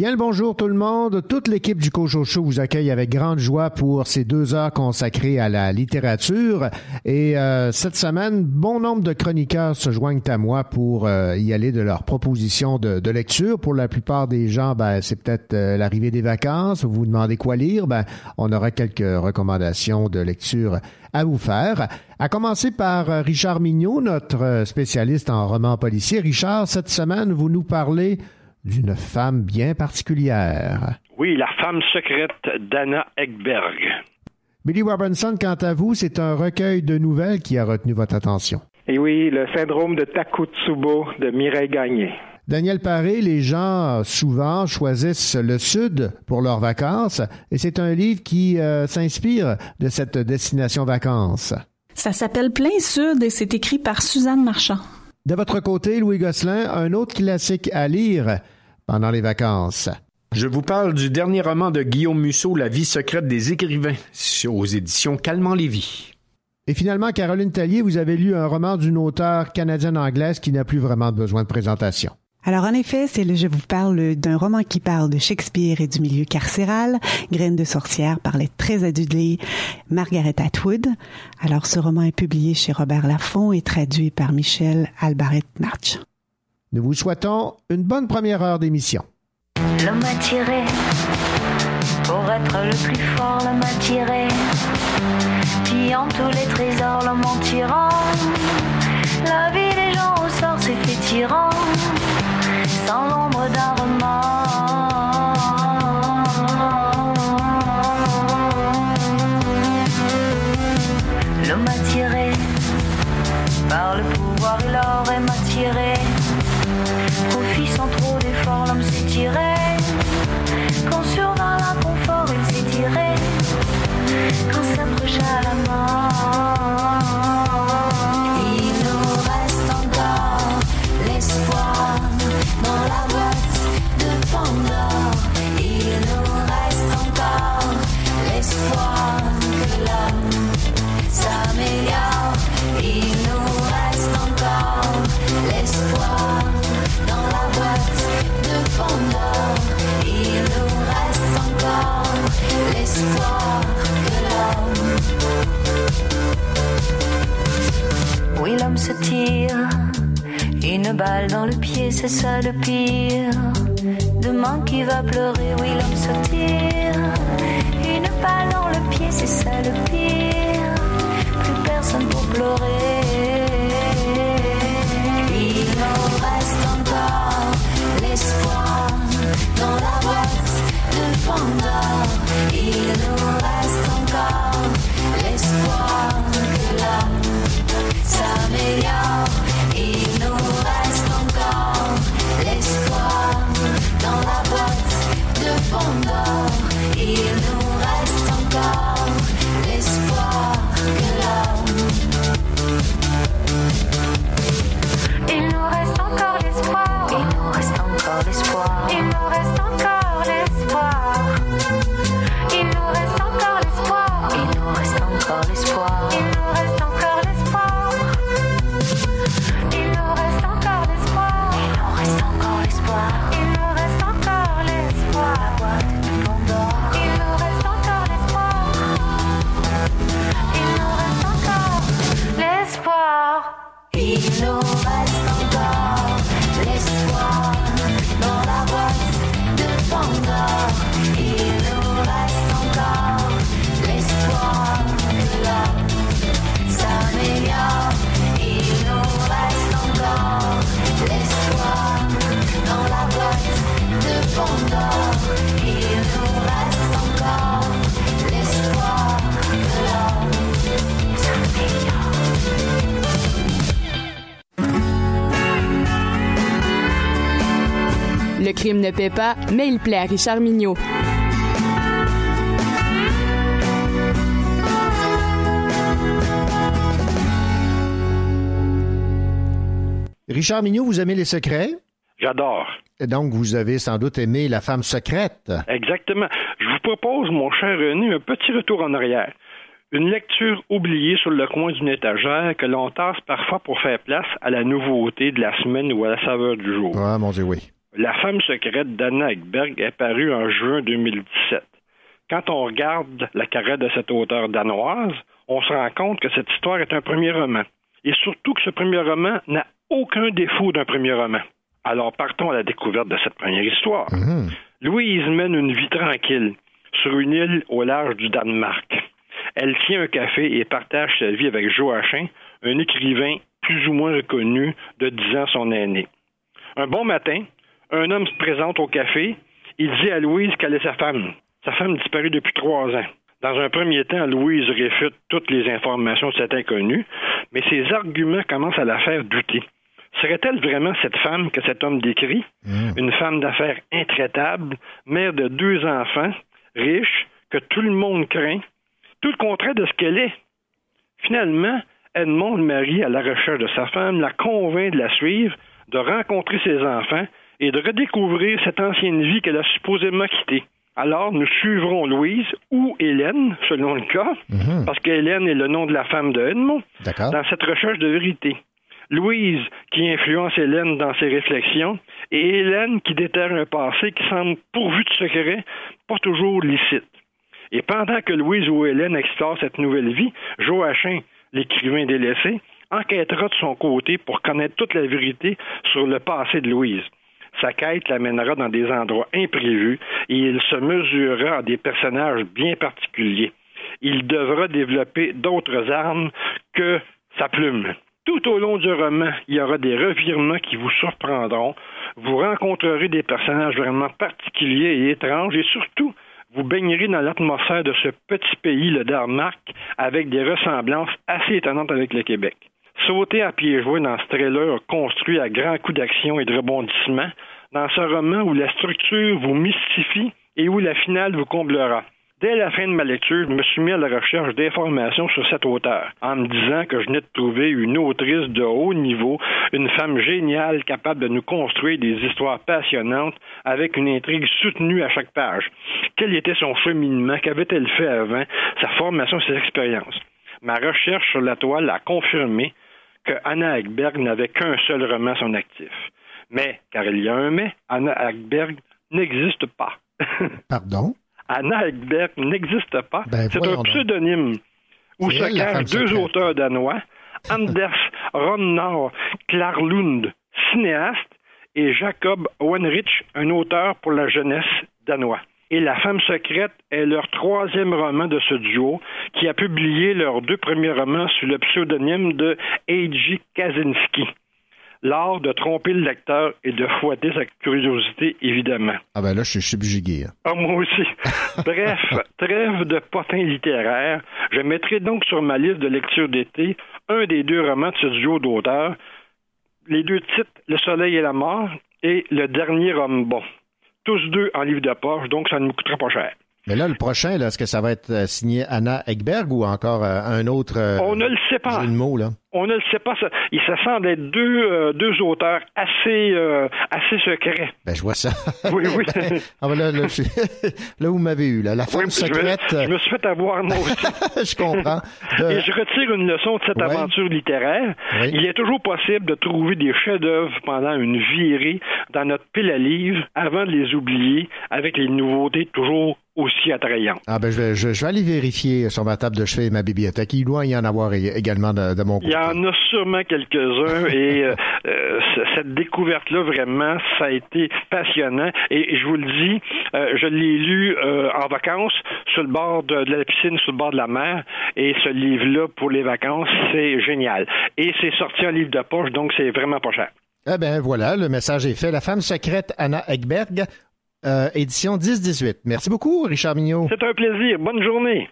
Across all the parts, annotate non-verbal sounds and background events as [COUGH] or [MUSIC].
Bien le bonjour tout le monde. Toute l'équipe du Cochocho vous accueille avec grande joie pour ces deux heures consacrées à la littérature. Et euh, cette semaine, bon nombre de chroniqueurs se joignent à moi pour euh, y aller de leurs propositions de, lecture. Pour la plupart des gens, ben, c'est peut-être euh, l'arrivée des vacances. Vous vous demandez quoi lire? Ben, on aura quelques recommandations de lecture à vous faire. À commencer par Richard Mignot, notre spécialiste en romans policiers. Richard, cette semaine, vous nous parlez d'une femme bien particulière. Oui, la femme secrète d'Anna Ekberg. Billy Robinson, quant à vous, c'est un recueil de nouvelles qui a retenu votre attention. Et oui, le syndrome de Takotsubo de Mireille Gagné. Daniel Paré, les gens souvent choisissent le Sud pour leurs vacances et c'est un livre qui euh, s'inspire de cette destination vacances. Ça s'appelle Plein Sud et c'est écrit par Suzanne Marchand. De votre côté, Louis Gosselin, un autre classique à lire pendant les vacances. Je vous parle du dernier roman de Guillaume Musso, La vie secrète des écrivains, aux éditions Calmant Lévy. Et finalement, Caroline Tallier, vous avez lu un roman d'une auteure canadienne-anglaise qui n'a plus vraiment besoin de présentation. Alors en effet, c'est le je vous parle d'un roman qui parle de Shakespeare et du milieu carcéral, Graines de sorcière par les très adulée Margaret Atwood. Alors ce roman est publié chez Robert Laffont et traduit par Michel Albaret March. Nous vous souhaitons une bonne première heure d'émission. L'homme m'a tiré pour être le plus fort, l'homme m'a tiré pillant tous les trésors, l'homme en tirant la vie des gens au sort s'est fait tyran sans l'ombre d'un remords. L'homme attiré par le pouvoir l'or est m'attiré. Profit sans trop d'efforts, l'homme tiré. Quand survint l'inconfort, il tiré. Quand s'approcha la mort. Oui, l'homme se tire une balle dans le pied, c'est ça le pire. Demain qui va pleurer, oui, l'homme se tire une balle dans le pied, c'est ça le pire. Plus personne pour pleurer. Il nous reste encore l'espoir dans la boîte wonder, it'll last. Pas, mais il plaît à Richard Mignot. Richard Mignot, vous aimez les secrets? J'adore. Et donc, vous avez sans doute aimé La femme secrète. Exactement. Je vous propose, mon cher René, un petit retour en arrière. Une lecture oubliée sur le coin d'une étagère que l'on tasse parfois pour faire place à la nouveauté de la semaine ou à la saveur du jour. Ah, mon Dieu, oui. La femme secrète d'Anna Ekberg est parue en juin 2017. Quand on regarde la carrière de cette auteure danoise, on se rend compte que cette histoire est un premier roman. Et surtout que ce premier roman n'a aucun défaut d'un premier roman. Alors partons à la découverte de cette première histoire. Mhm. Louise mène une vie tranquille sur une île au large du Danemark. Elle tient un café et partage sa vie avec Joachim, un écrivain plus ou moins reconnu de 10 ans son aîné. Un bon matin, un homme se présente au café. Il dit à Louise qu'elle est sa femme. Sa femme disparue depuis trois ans. Dans un premier temps, Louise réfute toutes les informations de cet inconnu, mais ses arguments commencent à la faire douter. Serait-elle vraiment cette femme que cet homme décrit? Une femme d'affaires intraitable, mère de deux enfants, riche, que tout le monde craint, tout le contraire de ce qu'elle est. Finalement, Edmond le mari à la recherche de sa femme la convainc de la suivre, de rencontrer ses enfants et de redécouvrir cette ancienne vie qu'elle a supposément quittée. Alors, nous suivrons Louise ou Hélène, selon le cas, Mhm. parce qu'Hélène est le nom de la femme de Edmond, D'accord. dans cette recherche de vérité. Louise qui influence Hélène dans ses réflexions et Hélène qui déterre un passé qui semble pourvu de secrets, pas toujours licite. Et pendant que Louise ou Hélène explore cette nouvelle vie, Joachim, l'écrivain délaissé, enquêtera de son côté pour connaître toute la vérité sur le passé de Louise. Sa quête l'amènera dans des endroits imprévus et il se mesurera à des personnages bien particuliers. Il devra développer d'autres armes que sa plume. Tout au long du roman, il y aura des revirements qui vous surprendront. Vous rencontrerez des personnages vraiment particuliers et étranges et surtout, vous baignerez dans l'atmosphère de ce petit pays, le Danemark, avec des ressemblances assez étonnantes avec le Québec. Sautez à pieds joints dans ce trailer construit à grands coups d'action et de rebondissement, dans ce roman où la structure vous mystifie et où la finale vous comblera. Dès la fin de ma lecture, je me suis mis à la recherche d'informations sur cet auteur, en me disant que je venais de trouver une autrice de haut niveau, une femme géniale capable de nous construire des histoires passionnantes avec une intrigue soutenue à chaque page. Quel était son cheminement, qu'avait-elle fait avant, sa formation, ses expériences? Ma recherche sur la toile a confirmé que Anna Ekberg n'avait qu'un seul roman à son actif. Mais, car il y a un mais, Anna Ekberg n'existe pas. [LAUGHS] Pardon? Anna Ekberg n'existe pas. Ben, C'est un donc. pseudonyme où se cachent deux secrète. auteurs danois, [LAUGHS] Anders Ronnar Klarlund, cinéaste, et Jacob Wenrich, un auteur pour la jeunesse danois. Et La femme secrète est leur troisième roman de ce duo, qui a publié leurs deux premiers romans sous le pseudonyme de A.J. Kaczynski. L'art de tromper le lecteur et de fouetter sa curiosité, évidemment. Ah ben là, je suis subjugué. hein. Ah, moi aussi. [LAUGHS] Bref, trêve de potins littéraires. Je mettrai donc sur ma liste de lecture d'été un des deux romans de ce duo d'auteurs. Les deux titres, Le soleil et la mort et Le dernier homme bon. Tous deux en livre de poche, donc ça ne nous coûtera pas cher. Mais là, le prochain, est-ce que ça va être euh, signé Anna Ekberg ou encore euh, un autre euh, On ne le sait pas. jeu de mots, là? On ne le sait pas. Ça, il se semble être deux, euh, deux auteurs assez, euh, assez secrets. Ben, je vois ça. Oui, oui. [LAUGHS] ah ben là, là, je [LAUGHS] là, vous m'avez eu, là. La femme Oui, je, me, secrète, je me suis fait avoir moi [LAUGHS] aussi. je comprends. De- Et je retire une leçon de cette Ouais. aventure littéraire. Oui. Il est toujours possible de trouver des chefs-d'œuvre pendant une virée dans notre pile à livres avant de les oublier avec les nouveautés toujours aussi attrayantes. Ah ben, je vais, je, je vais aller vérifier sur ma table de chevet et ma bibliothèque. Il doit y en avoir ég- également de, de mon côté. Y en a sûrement quelques-uns et euh, euh, cette découverte-là, vraiment, ça a été passionnant. Et je vous le dis, euh, je l'ai lu en vacances sur le bord de, de la piscine, sur le bord de la mer. Et ce livre-là, pour les vacances, c'est génial. Et c'est sorti en livre de poche, donc c'est vraiment pas cher. Eh ben voilà, le message est fait. La femme secrète Anna Ekberg, euh, édition 10-18. Merci beaucoup, Richard Mignot. C'est un plaisir. Bonne journée.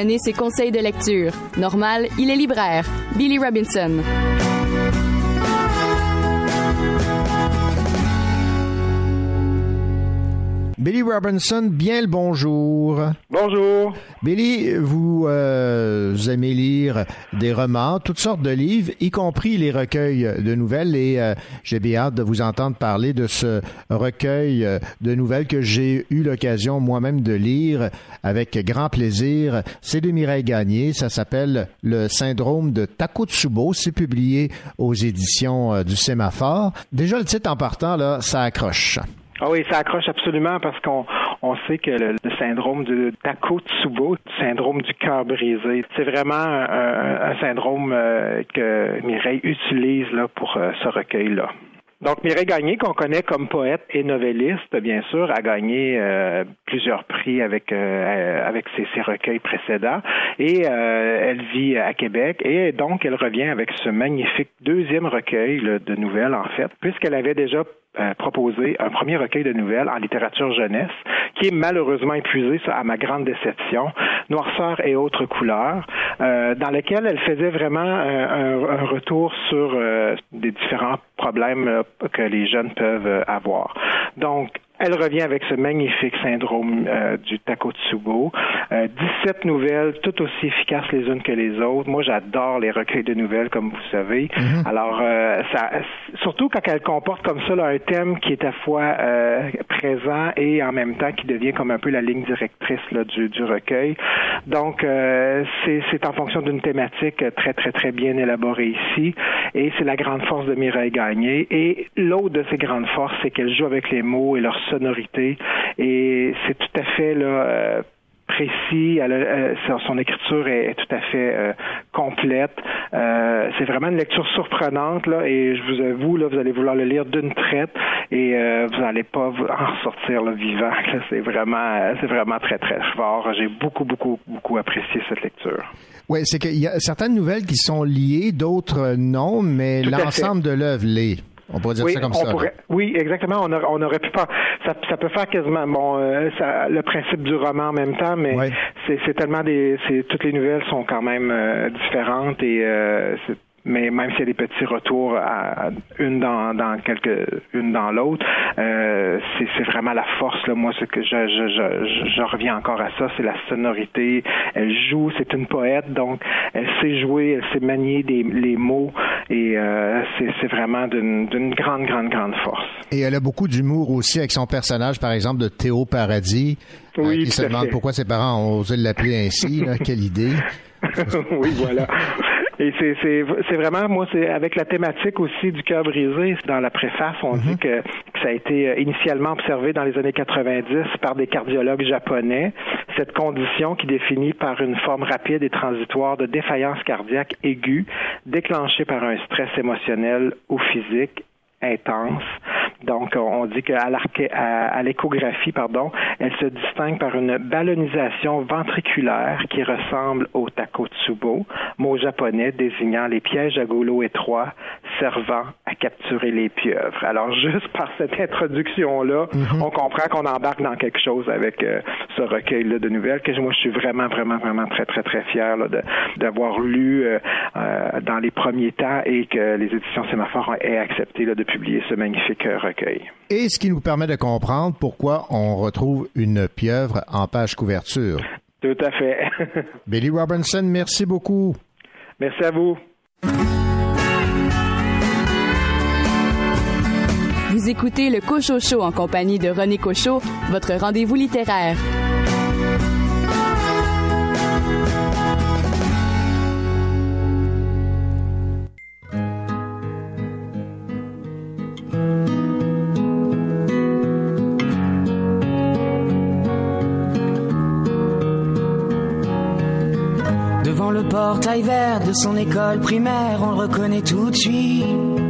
Donner ses conseils de lecture. Normal, il est libraire. Billy Robinson. Billy Robinson, bien le bonjour. Bonjour. Billy, vous, euh, aimez lire des romans, toutes sortes de livres, y compris les recueils de nouvelles. Et euh, j'ai bien hâte de vous entendre parler de ce recueil euh, de nouvelles que j'ai eu l'occasion moi-même de lire avec grand plaisir. C'est de Mireille Gagné. Ça s'appelle Le syndrome de Takotsubo. C'est publié aux éditions euh, du Sémaphore. Déjà, le titre en partant, là, ça accroche. Ah oui, ça accroche absolument parce qu'on on sait que le, le syndrome de Takotsubo, le syndrome du cœur brisé, c'est vraiment un, un- un syndrome euh, que Mireille utilise là, pour euh, ce recueil-là. Donc Mireille Gagné, qu'on connaît comme poète et novelliste, bien sûr, a gagné euh, plusieurs prix avec euh, avec ses, ses recueils précédents et euh, elle vit à Québec et donc elle revient avec ce magnifique deuxième recueil là, de nouvelles en fait, puisqu'elle avait déjà euh, proposé un premier recueil de nouvelles en littérature jeunesse qui est malheureusement épuisé, à ma grande déception, Noirceur et autres couleurs, euh, dans lequel elle faisait vraiment un, un- un retour sur euh, des différents problèmes euh, que les jeunes peuvent euh, avoir. Donc, elle revient avec ce magnifique syndrome euh, du Takotsubo. Euh, 17 nouvelles, toutes aussi efficaces les unes que les autres. Moi, j'adore les recueils de nouvelles, comme vous savez. Alors, euh, ça, surtout quand elle comporte comme ça là, un thème qui est à la fois euh, présent et en même temps qui devient comme un peu la ligne directrice là, du, du recueil. Donc, euh, c'est c'est en fonction d'une thématique très, très, très bien élaborée ici. Et c'est la grande force de Mireille Gagné. Et l'autre de ses grandes forces, c'est qu'elle joue avec les mots et leur sonorité. Et c'est tout à fait là. euh, précis, elle euh, son- écriture est, est tout à fait euh, complète. Euh, c'est vraiment une lecture surprenante là, et je vous avoue là, vous allez vouloir le lire d'une traite et vous n'allez pas en ressortir là, vivant. [LAUGHS] C'est vraiment, c'est vraiment très très fort. J'ai beaucoup beaucoup beaucoup apprécié cette lecture. Oui, c'est qu'il y a certaines nouvelles qui sont liées, d'autres non, mais l'ensemble de l'œuvre l'est. On pourrait dire oui, ça comme ça. pourrait- oui, exactement. On, aurait- on aurait pu pas. Ça, ça peut faire quasiment bon euh, ça- le principe du roman en même temps, mais Ouais. c'est tellement des. Toutes les nouvelles sont quand même euh, différentes et euh, c'est- mais même s'il y a des petits retours à, à une dans, dans quelques une dans l'autre, euh, c'est vraiment la force là. Moi, ce que je je, je, je, je reviens encore à ça, c'est la sonorité. Elle joue, c'est une poète, donc elle sait jouer, elle sait manier des, les mots et euh, c'est vraiment d'une grande grande grande force. Et elle a beaucoup d'humour aussi avec son personnage, par exemple, de Théo Paradis, euh, Oui, qui tout se demande pourquoi ses parents ont osé l'appeler ainsi. là. Quelle idée. [LAUGHS] oui, voilà. Et c'est vraiment moi c'est avec la thématique aussi du cœur brisé dans la préface on dit que, que ça a été euh, initialement observé dans les années 90 par des cardiologues japonais. Cette condition qui définit par une forme rapide et transitoire de défaillance cardiaque aiguë déclenchée par un stress émotionnel ou physique intense. Donc, on dit qu'à l'échographie, pardon, elle se distingue par une ballonisation ventriculaire qui ressemble au takotsubo, mot japonais désignant les pièges à goulot étroits servant à capturer les pieuvres. Alors, [LAUGHS] juste par cette introduction-là, on comprend qu'on embarque dans quelque chose avec euh, ce recueil-là de nouvelles que moi, je suis vraiment, vraiment, vraiment très, très, très fier là, de- d'avoir lu euh, euh, dans les premiers temps et que les éditions Sémaphore aient accepté là, de publier ce magnifique recueil. Et ce qui nous permet de comprendre pourquoi on retrouve une pieuvre en page couverture. Tout à fait. [LAUGHS] Billy Robinson, merci beaucoup. Merci à vous. Vous écoutez le Cocho Show en compagnie de René Cocho, votre rendez-vous littéraire. Devant le portail vert de son école primaire, on le reconnaît tout de suite.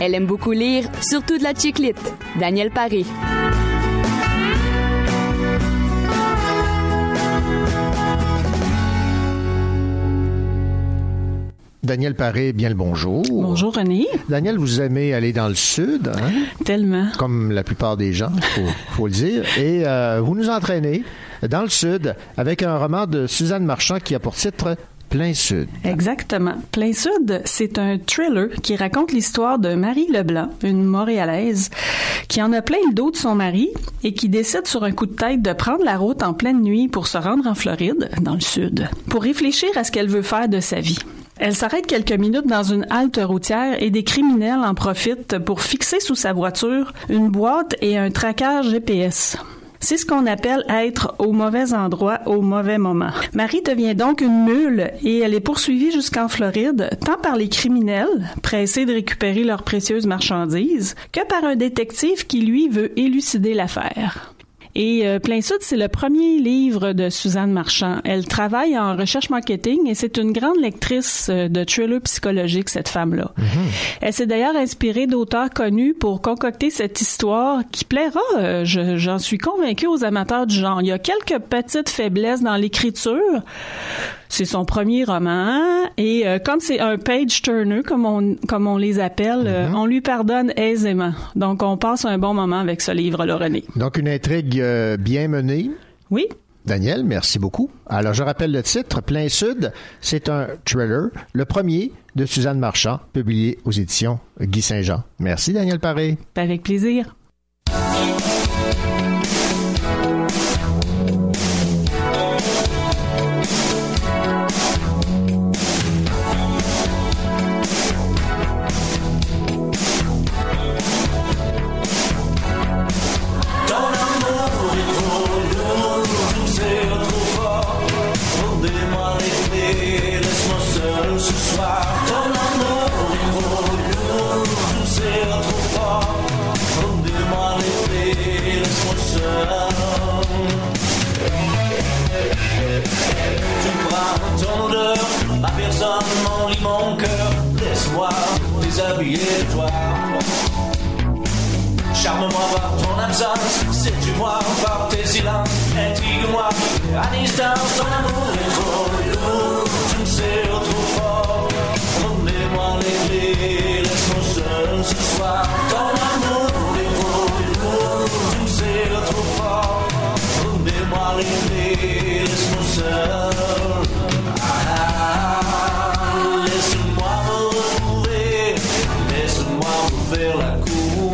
Elle aime beaucoup lire, surtout de la chiclite. Daniel Paré. Daniel Paré, bien le bonjour. Bonjour René. Daniel, vous aimez aller dans le sud, hein? Tellement. comme la plupart des gens, faut, faut le dire. Et euh, vous nous entraînez dans le sud avec un roman de Suzanne Marchand qui a pour titre Plein Sud. Exactement. Plein Sud, c'est un thriller qui raconte l'histoire de Marie Leblanc, une Montréalaise, qui en a plein le dos de son mari et qui décide sur un coup de tête de prendre la route en pleine nuit pour se rendre en Floride, dans le sud, pour réfléchir à ce qu'elle veut faire de sa vie. Elle s'arrête quelques minutes dans une halte routière et des criminels en profitent pour fixer sous sa voiture une boîte et un traquage GPS. C'est ce qu'on appelle être au mauvais endroit au mauvais moment. Marie devient donc une mule et elle est poursuivie jusqu'en Floride, tant par les criminels, pressés de récupérer leurs précieuses marchandises, que par un détective qui, lui, veut élucider l'affaire. Et euh, Plein Sud, c'est le premier livre de Suzanne Marchand. Elle travaille en recherche marketing et c'est une grande lectrice euh, de thrillers psychologiques, cette femme-là. Elle s'est d'ailleurs inspirée d'auteurs connus pour concocter cette histoire qui plaira, euh, je- j'en suis convaincue, aux amateurs du genre. Il y a quelques petites faiblesses dans l'écriture. C'est son premier roman et euh, comme c'est un page turner comme on comme on les appelle, euh, on lui pardonne aisément. Donc on passe un bon moment avec ce livre-là, René. Donc une intrigue euh, bien menée. Oui. Daniel, merci beaucoup. Alors, je rappelle le titre, Plein Sud. C'est un thriller, le premier de Suzanne Marchand, publié aux éditions Guy Saint-Jean. Merci, Daniel Paré. Avec plaisir. Charme-moi par ton absence, séduis-moi par tes silences, intrigue-moi à distance, ton amour est trop lourd, tu me sais trop fort, remets-moi les clés, laisse-moi seul ce soir, ton amour est trop lourd, tu me sais trop fort, remets-moi les clés, laisse-moi seul. Faire la me.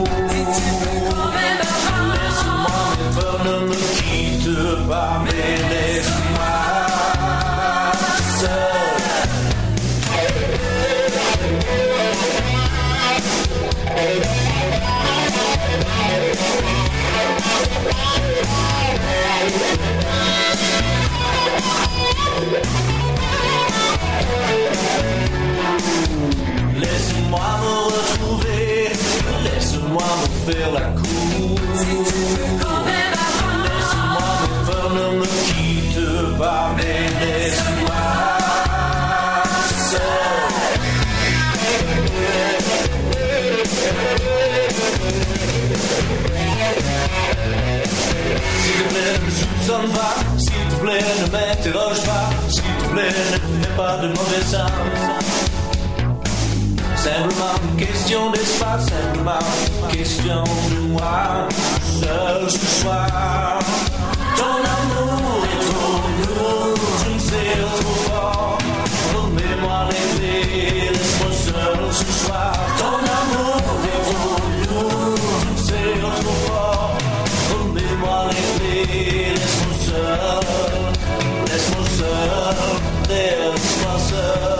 Laisse-moi me retrouver, laisse-moi me faire la cour. Laisse-moi mes peurs ne me quitte pas, mais laisse-moi. S'il te plaît, ne soupçonne pas, s'il te plaît, ne m'interroge pas, s'il te plaît, ne fais pas de mauvais sens. Simplement une question d'espace, simplement question de moi, seul ce soir. Ton amour est trop lourd, tu me sais trop fort. Remets-moi clés, laisse-moi seul ce soir. Ton amour est trop lourd, laisse-moi seul.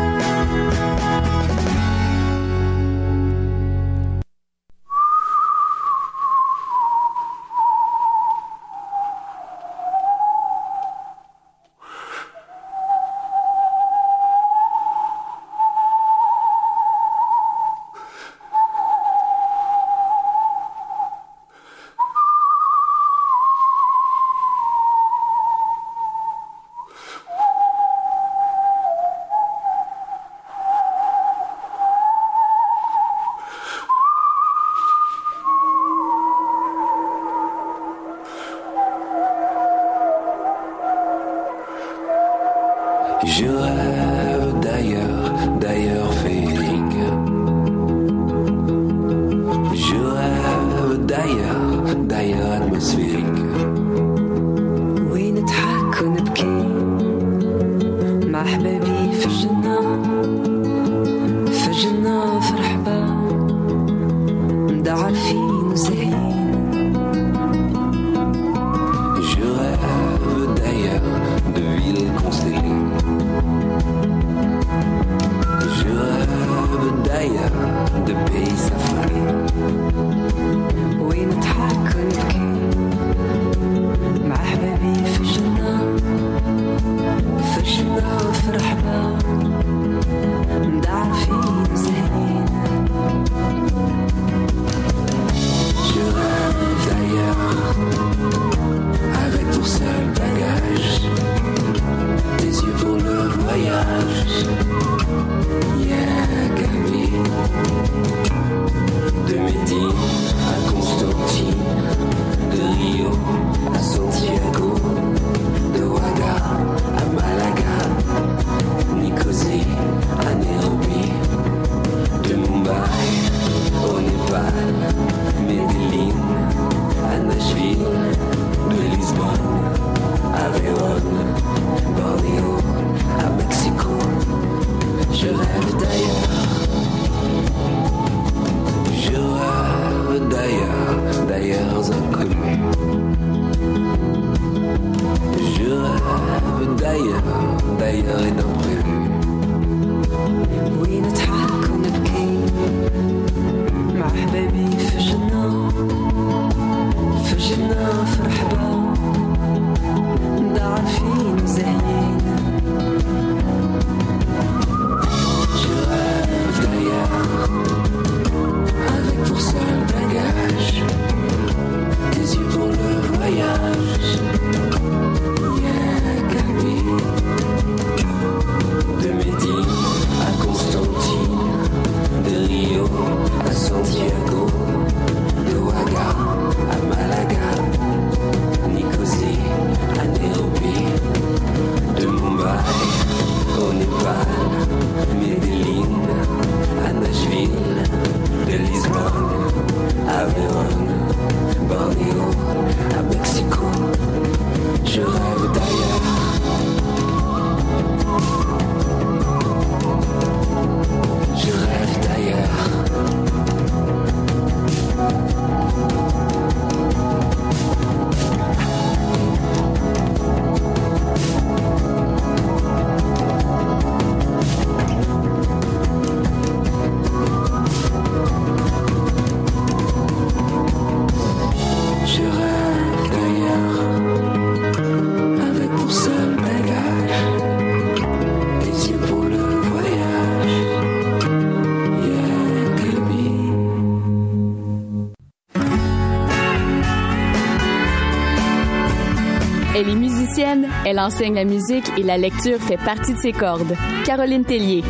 Elle est musicienne, elle enseigne la musique et la lecture fait partie de ses cordes. Caroline Tellier.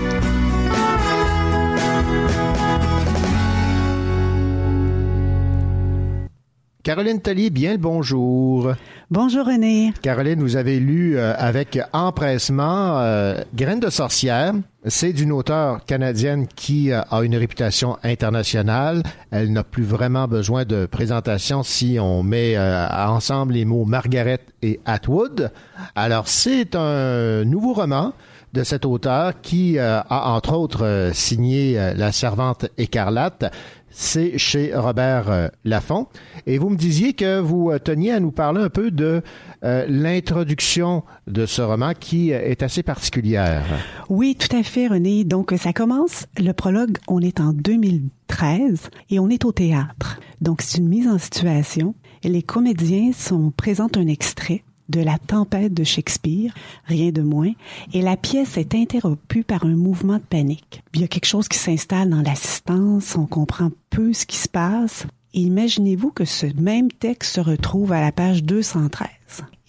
Caroline Tellier, bien le bonjour. Bonjour René. Caroline, vous avez lu euh, avec empressement euh, Graines de sorcière. C'est d'une auteure canadienne qui euh, a une réputation internationale. Elle n'a plus vraiment besoin de présentation si on met euh, ensemble les mots Margaret et Atwood. Alors, c'est un nouveau roman de cet auteur qui a entre autres signé La Servante écarlate. C'est chez Robert euh, Laffont. Et vous me disiez que vous euh, teniez à nous parler un peu de euh, l'introduction de ce roman qui est assez particulière. Oui, tout à fait, René. Donc, ça commence, le prologue, on est en 2013 et on est au théâtre. Donc, c'est une mise en situation. Les comédiens sont, présentent un extrait de La tempête de Shakespeare, rien de moins, et la pièce est interrompue par un mouvement de panique. Il y a quelque chose qui s'installe dans l'assistance, on comprend peu ce qui se passe, et imaginez-vous que ce même texte se retrouve à la page 213.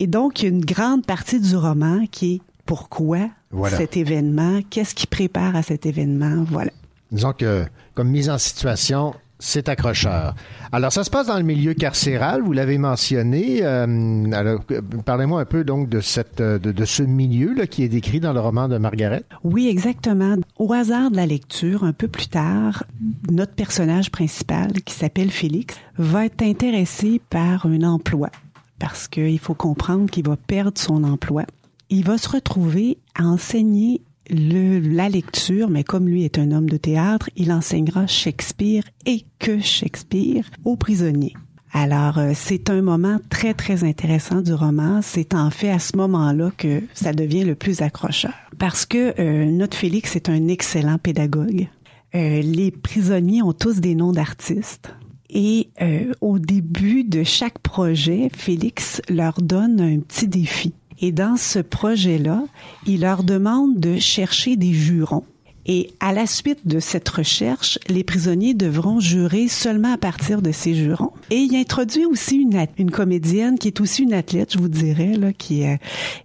Et donc, il y a une grande partie du roman qui est pourquoi Voilà. cet événement, qu'est-ce qui prépare à cet événement, voilà. Disons que, comme mise en situation, c'est accrocheur. Alors, ça se passe dans le milieu carcéral, vous l'avez mentionné. Euh, alors, euh, parlez-moi un peu donc de, cette, euh, de, de ce milieu là, qui est décrit dans le roman de Margaret. Oui, exactement. Au hasard de la lecture, un peu plus tard, notre personnage principal, qui s'appelle Félix, va être intéressé par un emploi. Parce qu'il faut comprendre qu'il va perdre son emploi. Il va se retrouver à enseigner le, la lecture, mais comme lui est un homme de théâtre, il enseignera Shakespeare et que Shakespeare aux prisonniers. Alors, euh, c'est un moment très, très intéressant du roman. C'est en fait à ce moment-là que ça devient le plus accrocheur. Parce que euh, notre Félix est un excellent pédagogue. Euh, les prisonniers ont tous des noms d'artistes. Et euh, au début de chaque projet, Félix leur donne un petit défi. Et dans ce projet-là, il leur demande de chercher des jurons. Et à la suite de cette recherche, les prisonniers devront jurer seulement à partir de ces jurons. Et il introduit aussi une, une comédienne qui est aussi une athlète, je vous dirais, là, qui euh,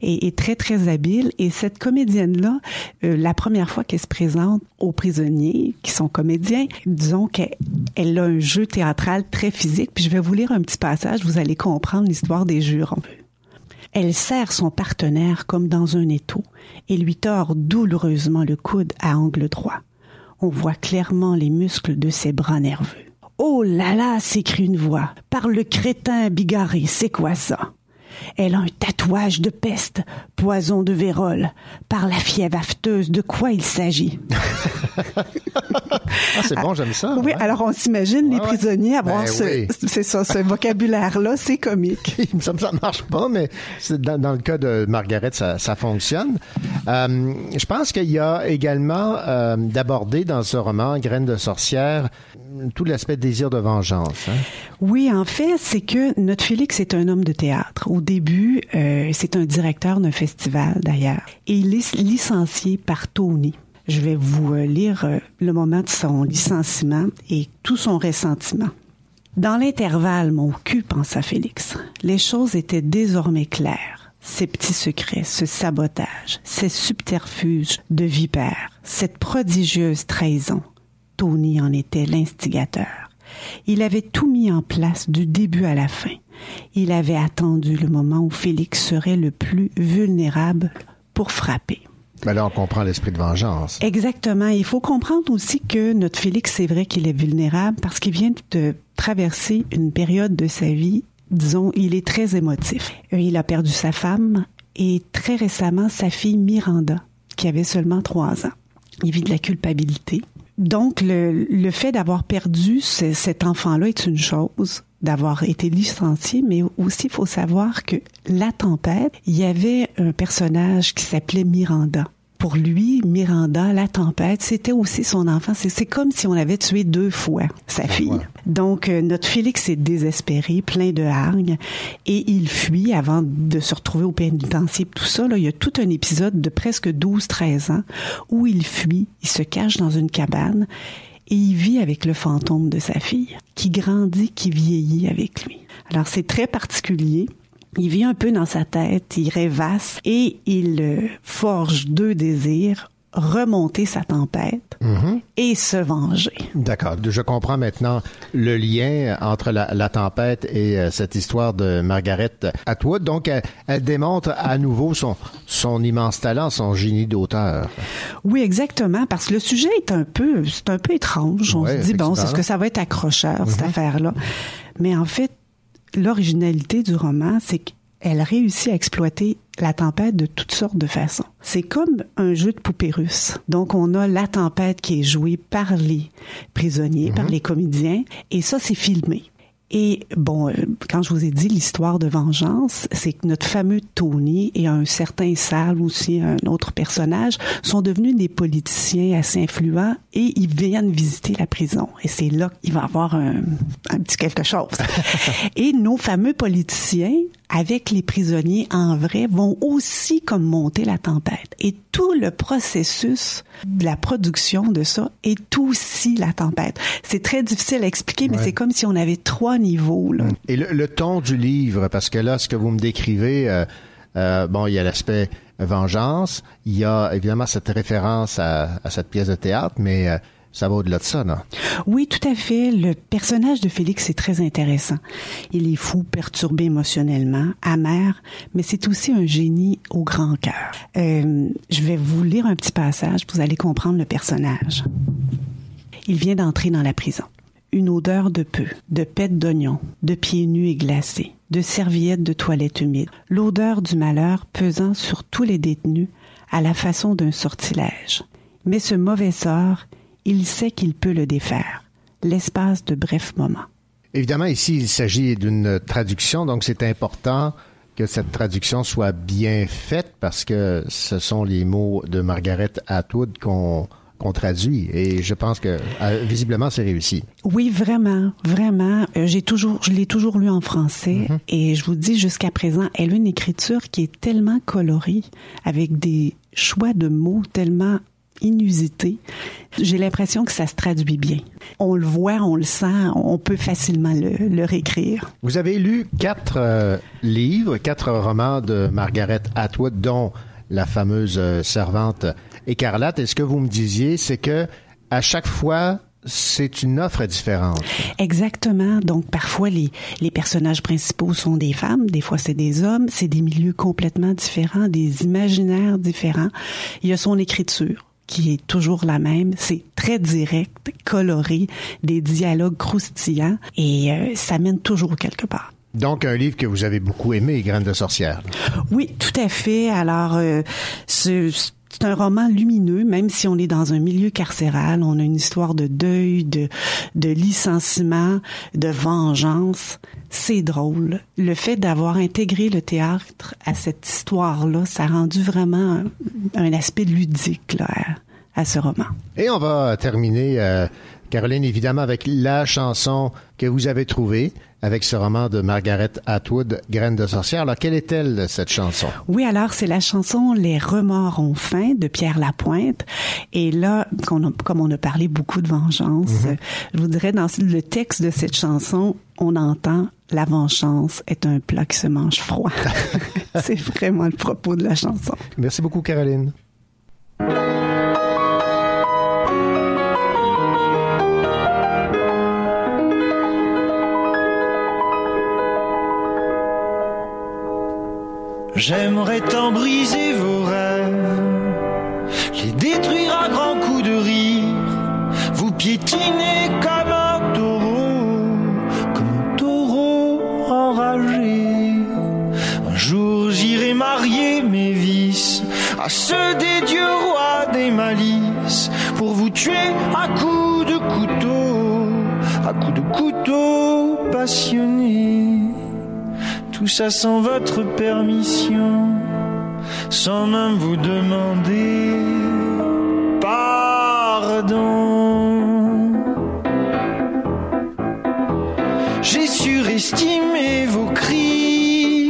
est, est très, très habile. Et cette comédienne-là, euh, la première fois qu'elle se présente aux prisonniers, qui sont comédiens, disons qu'elle elle a un jeu théâtral très physique. Puis je vais vous lire un petit passage, vous allez comprendre l'histoire des jurons. Elle serre son partenaire comme dans un étau et lui tord douloureusement le coude à angle droit. On voit clairement les muscles de ses bras nerveux. Oh là là, s'écrie une voix. Par le crétin bigarré, c'est quoi ça? Elle a un tatouage de peste, poison de vérole. Par la fièvre afteuse, de quoi il s'agit? [LAUGHS] Ah, c'est bon, j'aime ça. Oui, ouais. alors on s'imagine les ouais. prisonniers avoir Ben ce, oui. [LAUGHS] c'est ça, ce vocabulaire-là, c'est comique. Il me semble que ça marche pas, mais dans le cas de Margaret, ça, ça fonctionne. Euh, je pense qu'il y a également euh, d'aborder dans ce roman, Graines de sorcière, tout l'aspect désir de vengeance. hein? Oui, en fait, c'est que notre Félix est un homme de théâtre. Au début, euh, c'est un directeur d'un festival d'ailleurs. Et il est licencié par Tony. Je vais vous euh, lire euh, le moment de son licenciement et tout son ressentiment. Dans l'intervalle, mon cul, pensa Félix, les choses étaient désormais claires. Ces petits secrets, ce sabotage, ces subterfuges de vipères, cette prodigieuse trahison. Tony en était l'instigateur. Il avait tout mis en place du début à la fin. Il avait attendu le moment où Félix serait le plus vulnérable pour frapper. Ben là, on comprend l'esprit de vengeance. Exactement. Il faut comprendre aussi que notre Félix, c'est vrai qu'il est vulnérable parce qu'il vient de traverser une période de sa vie, disons, il est très émotif. Il a perdu sa femme et très récemment sa fille Miranda, qui avait seulement trois ans. Il vit de la culpabilité. Donc, le, le fait d'avoir perdu ce- cet enfant-là est une chose, d'avoir été licencié, mais aussi il faut savoir que la tempête, il y avait un personnage qui s'appelait Miranda. Pour lui, Miranda, la tempête, c'était aussi son enfant. C'est comme si on avait tué deux fois sa fille. Donc, euh, notre Félix est désespéré, plein de hargne, et il fuit avant de se retrouver au pénitencier. Tout ça, là, il y a tout un épisode de presque 12-13 ans où il fuit, il se cache dans une cabane et il vit avec le fantôme de sa fille, qui grandit, qui vieillit avec lui. Alors, c'est très particulier. Il vit un peu dans sa tête, il rêvasse et il euh, forge deux désirs, remonter sa tempête Mhm. et se venger. D'accord. Je comprends maintenant le lien entre la, la tempête et euh, cette histoire de Margaret Atwood. Donc, elle, elle démontre à nouveau son, son immense talent, son génie d'auteur. Oui, exactement, parce que le sujet est un peu, c'est un peu étrange. On Ouais, se dit, bon, c'est ce que ça va être accrocheur, cette Mhm. affaire-là. Mais en fait, l'originalité du roman, c'est qu'elle réussit à exploiter la tempête de toutes sortes de façons. C'est comme un jeu de poupée russe. Donc, on a la tempête qui est jouée par les prisonniers, par les comédiens, et ça, c'est filmé. Et bon, euh, quand je vous ai dit l'histoire de vengeance, c'est que notre fameux Tony et un certain Sal aussi, un autre personnage, sont devenus des politiciens assez influents et ils viennent visiter la prison. Et c'est là qu'il va y avoir un, un petit quelque chose. [LAUGHS] et nos fameux politiciens, avec les prisonniers en vrai, vont aussi comme monter la tempête. Et tout le processus de la production de ça est aussi la tempête. C'est très difficile à expliquer, mais Ouais. c'est comme si on avait trois niveaux. Là. Et le, le ton du livre, parce que là, ce que vous me décrivez, euh, euh, bon, il y a l'aspect vengeance, il y a évidemment cette référence à, à cette pièce de théâtre, mais euh, ça va au-delà de ça, non? Oui, tout à fait. Le personnage de Félix est très intéressant. Il est fou, perturbé émotionnellement, amer, mais c'est aussi un génie au grand cœur. Euh, je vais vous lire un petit passage, vous allez comprendre le personnage. Il vient d'entrer dans la prison. Une odeur de peu, de pète d'oignon, de pieds nus et glacés, de serviettes de toilette humides, l'odeur du malheur pesant sur tous les détenus à la façon d'un sortilège. Mais ce mauvais sort, il sait qu'il peut le défaire, l'espace de brefs moments. Évidemment, ici, il s'agit d'une traduction, donc c'est important que cette traduction soit bien faite parce que ce sont les mots de Margaret Atwood qu'on qu'on traduit et je pense que euh, visiblement c'est réussi. Oui, vraiment, vraiment. Euh, J'ai toujours, je l'ai toujours lu en français et je vous dis jusqu'à présent, elle a une écriture qui est tellement colorée, avec des choix de mots tellement inusités. J'ai l'impression que ça se traduit bien. On le voit, on le sent, on peut facilement le, le réécrire. Vous avez lu quatre euh, livres, quatre romans de Margaret Atwood, dont la fameuse servante écarlate. Et ce que vous me disiez, c'est que à chaque fois, c'est une offre différente? Exactement. Donc, parfois, les, les personnages principaux sont des femmes, des fois, c'est des hommes, c'est des milieux complètement différents, des imaginaires différents. Il y a son écriture qui est toujours la même. C'est très direct, coloré, des dialogues croustillants et euh, ça mène toujours quelque part. Donc, un livre que vous avez beaucoup aimé, Graines de sorcière. Oui, tout à fait. Alors, euh, ce- c'est un roman lumineux, même si on est dans un milieu carcéral. On a une histoire de deuil, de, licenciement, de vengeance. C'est drôle. Le fait d'avoir intégré le théâtre à cette histoire-là, ça a rendu vraiment un, aspect ludique à ce roman. Et on va terminer, euh, Caroline, évidemment, avec la chanson que vous avez trouvée avec ce roman de Margaret Atwood, Graines de sorcière. Alors, quelle est-elle, cette chanson? Oui, alors c'est la chanson Les remords ont faim de Pierre Lapointe. Et là, comme on a parlé beaucoup de vengeance, Mhm. je vous dirais dans le texte de cette chanson, on entend la vengeance est un plat qui se mange froid. [LAUGHS] [LAUGHS] c'est vraiment le propos de la chanson. Merci beaucoup, Caroline. J'aimerais tant briser vos rêves, les détruire à grands coups de rire, vous piétiner comme un taureau, comme un taureau enragé. Un jour j'irai marier mes vices à ceux des dieux rois des malices, pour vous tuer à coups de couteau, à coups de couteau passionné. Tout ça sans votre permission, sans même vous demander pardon. J'ai surestimé vos cris,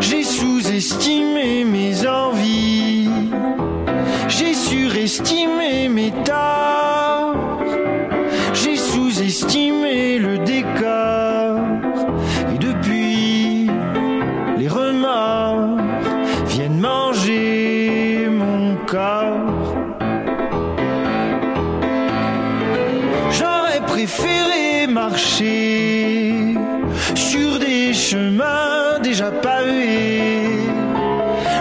j'ai sous-estimé mes envies, j'ai surestimé mes torts, j'ai sous-estimé le décor. Sur des chemins déjà pavés.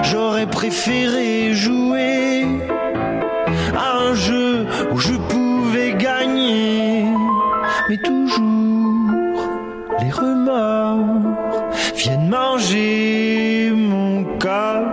J'aurais préféré jouer à un jeu où je pouvais gagner. Mais toujours, les remords viennent manger mon chance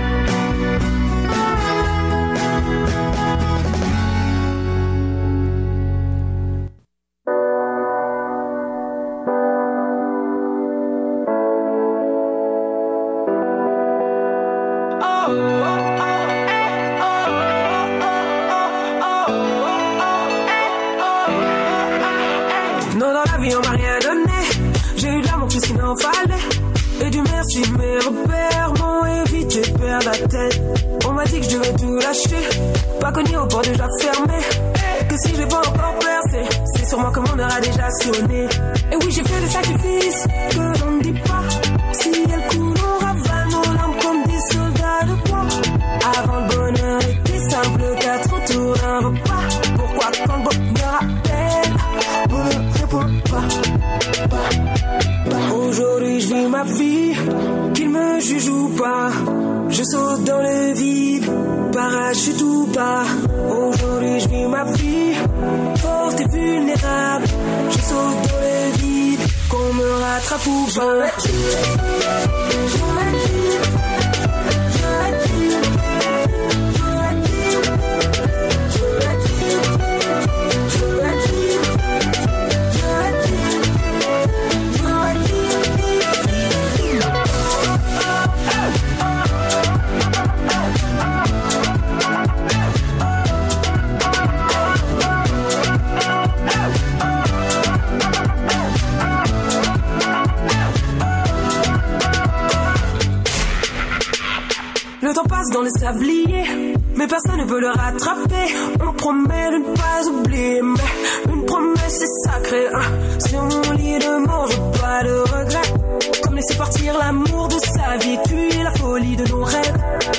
De nos rêves.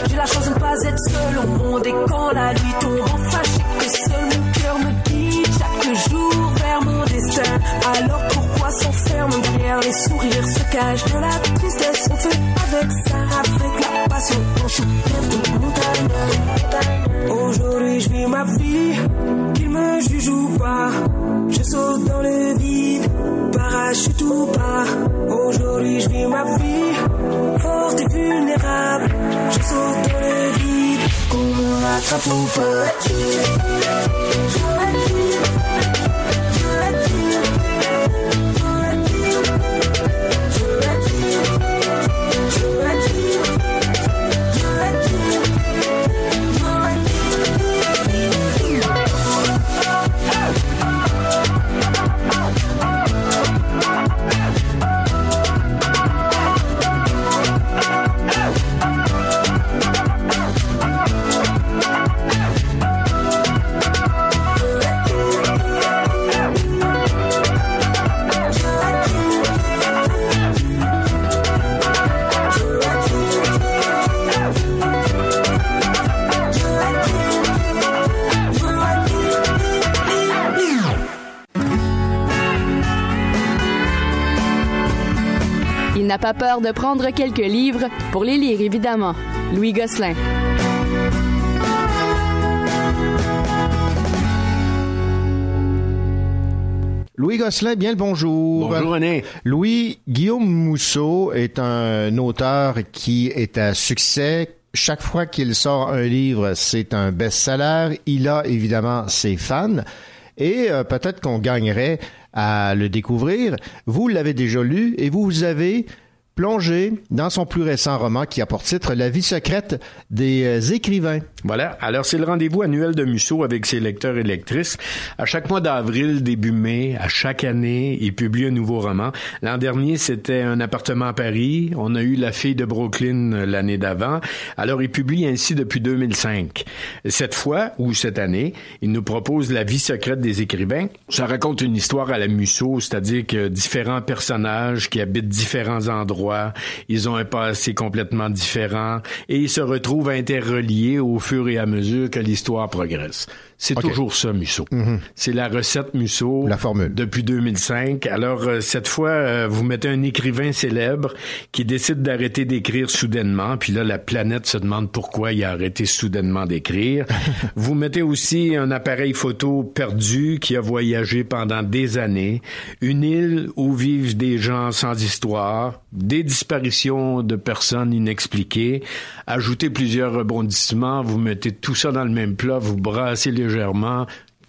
J'ai la chance de ne pas être seul au monde, et quand la nuit tombe, enfin j'ai que seul mon cœur me guide chaque jour vers mon destin. Alors pourquoi s'enferme derrière les sourires, se cache de la tristesse? On fait avec ça, avec la passion, on soulève de montagne. Aujourd'hui je vis ma vie, me juge ou pas. Je saute dans le vide, parachute ou pas. Aujourd'hui je vis ma vie, forte et vulnérable. Je saute dans le vide, qu'on me rattrape ou pas. Pas peur de prendre quelques livres pour les lire, évidemment. Louis Gosselin. Louis Gosselin, bien le bonjour. Bonjour, René. Louis Guillaume Mousseau est un auteur qui est à succès. Chaque fois qu'il sort un livre, c'est un best-seller. Il a évidemment ses fans. et euh, peut-être qu'on gagnerait à le découvrir. Vous l'avez déjà lu et vous, vous avez plongé dans son plus récent roman qui a pour titre La vie secrète des euh, écrivains. Voilà. Alors, c'est le rendez-vous annuel de Musso avec ses lecteurs et lectrices. À chaque mois d'avril, début mai, à chaque année, il publie un nouveau roman. L'an dernier, c'était Un appartement à Paris. On a eu La fille de Brooklyn euh, l'année d'avant. Alors, il publie ainsi depuis 2005. Cette fois, ou cette année, il nous propose La vie secrète des écrivains. Ça raconte une histoire à la Musso, c'est-à-dire que différents personnages qui habitent différents endroits, ils ont un passé complètement différent et ils se retrouvent interreliés au et à mesure que l'histoire progresse. C'est toujours ça, Musso. C'est la recette Musso. La formule. Depuis 2005. Alors, euh, cette fois, euh, vous mettez un écrivain célèbre qui décide d'arrêter d'écrire soudainement. Puis là, la planète se demande pourquoi il a arrêté soudainement d'écrire. [LAUGHS] vous mettez aussi un appareil photo perdu qui a voyagé pendant des années. Une île où vivent des gens sans histoire. Des disparitions de personnes inexpliquées. Ajoutez plusieurs rebondissements. Vous mettez tout ça dans le même plat. Vous brassez légèrement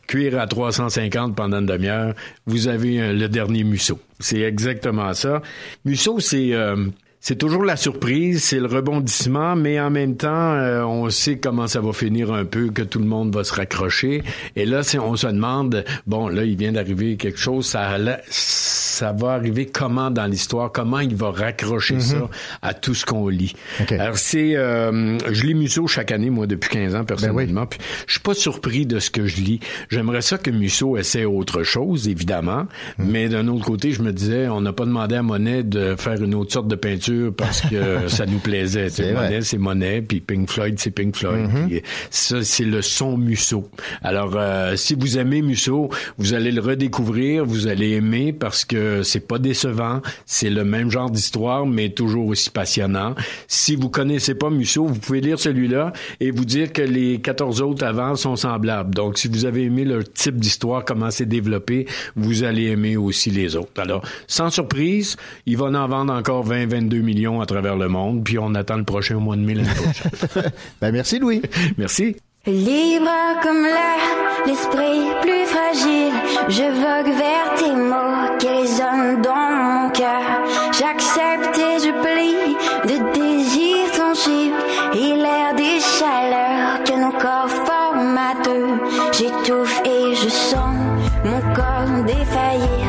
cuire à 350 pendant une demi-heure, vous avez euh, le dernier Musso. C'est exactement ça. Musso, c'est euh, c'est toujours la surprise, c'est le rebondissement, mais en même temps, euh, on sait comment ça va finir un peu, que tout le monde va se raccrocher. Et là, on se demande, bon, là, il vient d'arriver quelque chose, ça, ça va arriver comment dans l'histoire, comment il va raccrocher ça à tout ce qu'on lit? Alors, c'est, euh, je lis Musso chaque année, moi, depuis 15 ans, personnellement. Puis, je suis pas surpris de ce que je lis. J'aimerais ça que Musso essaie autre chose, évidemment. Mais d'un autre côté, je me disais, on n'a pas demandé à Monet de faire une autre sorte de peinture parce que [LAUGHS] ça nous plaisait. Monet, c'est Monet, puis Pink Floyd, c'est Pink Floyd. Puis ça, c'est le son Musso. Alors, euh, si vous aimez Musso, vous allez le redécouvrir, vous allez aimer parce que c'est pas décevant, c'est le même genre d'histoire, mais toujours aussi passionnant. Si vous connaissez pas Musso, vous pouvez lire celui-là et vous dire que les 14 autres avant sont semblables. Donc, si vous avez aimé le type d'histoire, comment c'est développé, vous allez aimer aussi les autres. Alors, sans surprise, il va en vendre encore 20-22 millions à travers le monde, puis on attend le prochain au mois de mai l'année prochaine. [LAUGHS] ben, merci, Louis. Merci. Libre comme l'air, l'esprit plus fragile, je vogue vers tes mots qui résonnent dans mon cœur. J'accepte et je plie de désirs tangibles et l'air des chaleurs que nos corps forment à deux. J'étouffe et je sens mon corps défaillir.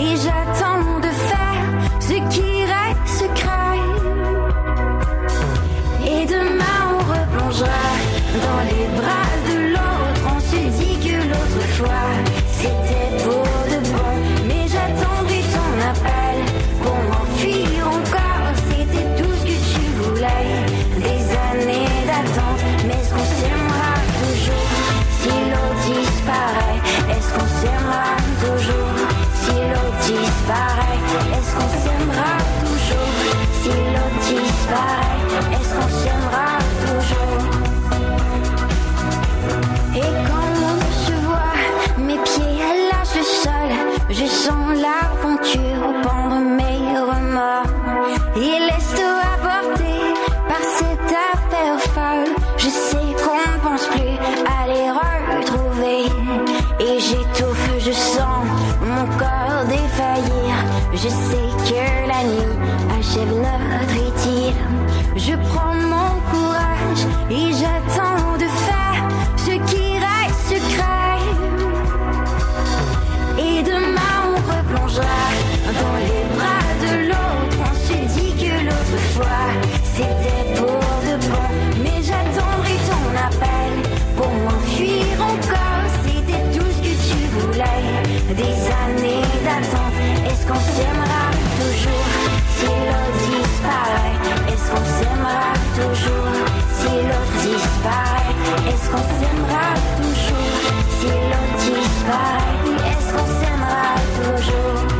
Et j'attends Est-ce qu'on s'aimera toujours si l'autre disparaît? Est-ce qu'on s'aimera toujours? Et quand on se voit, mes pieds lâchent le sol. Je sens la ponture pendre mes remords. Et laisse-toi porter par cette affaire folle. Je sais qu'on ne pense plus à Je sais que la nuit achève notre idylle. Je prends mon courage et j'attends de faire ce qui reste secret. Et demain on replongera dans les bras de l'autre. On se dit que l'autre fois c'était pour de bon. Mais j'attendrai ton appel pour m'enfuir encore. C'était tout ce que tu voulais. Toujours si l'autre disparaît? Est-ce qu'on s'aimera toujours si l'autre disparaît? Est-ce qu'on s'aimera toujours? Est-ce qu'on s'aimera toujours?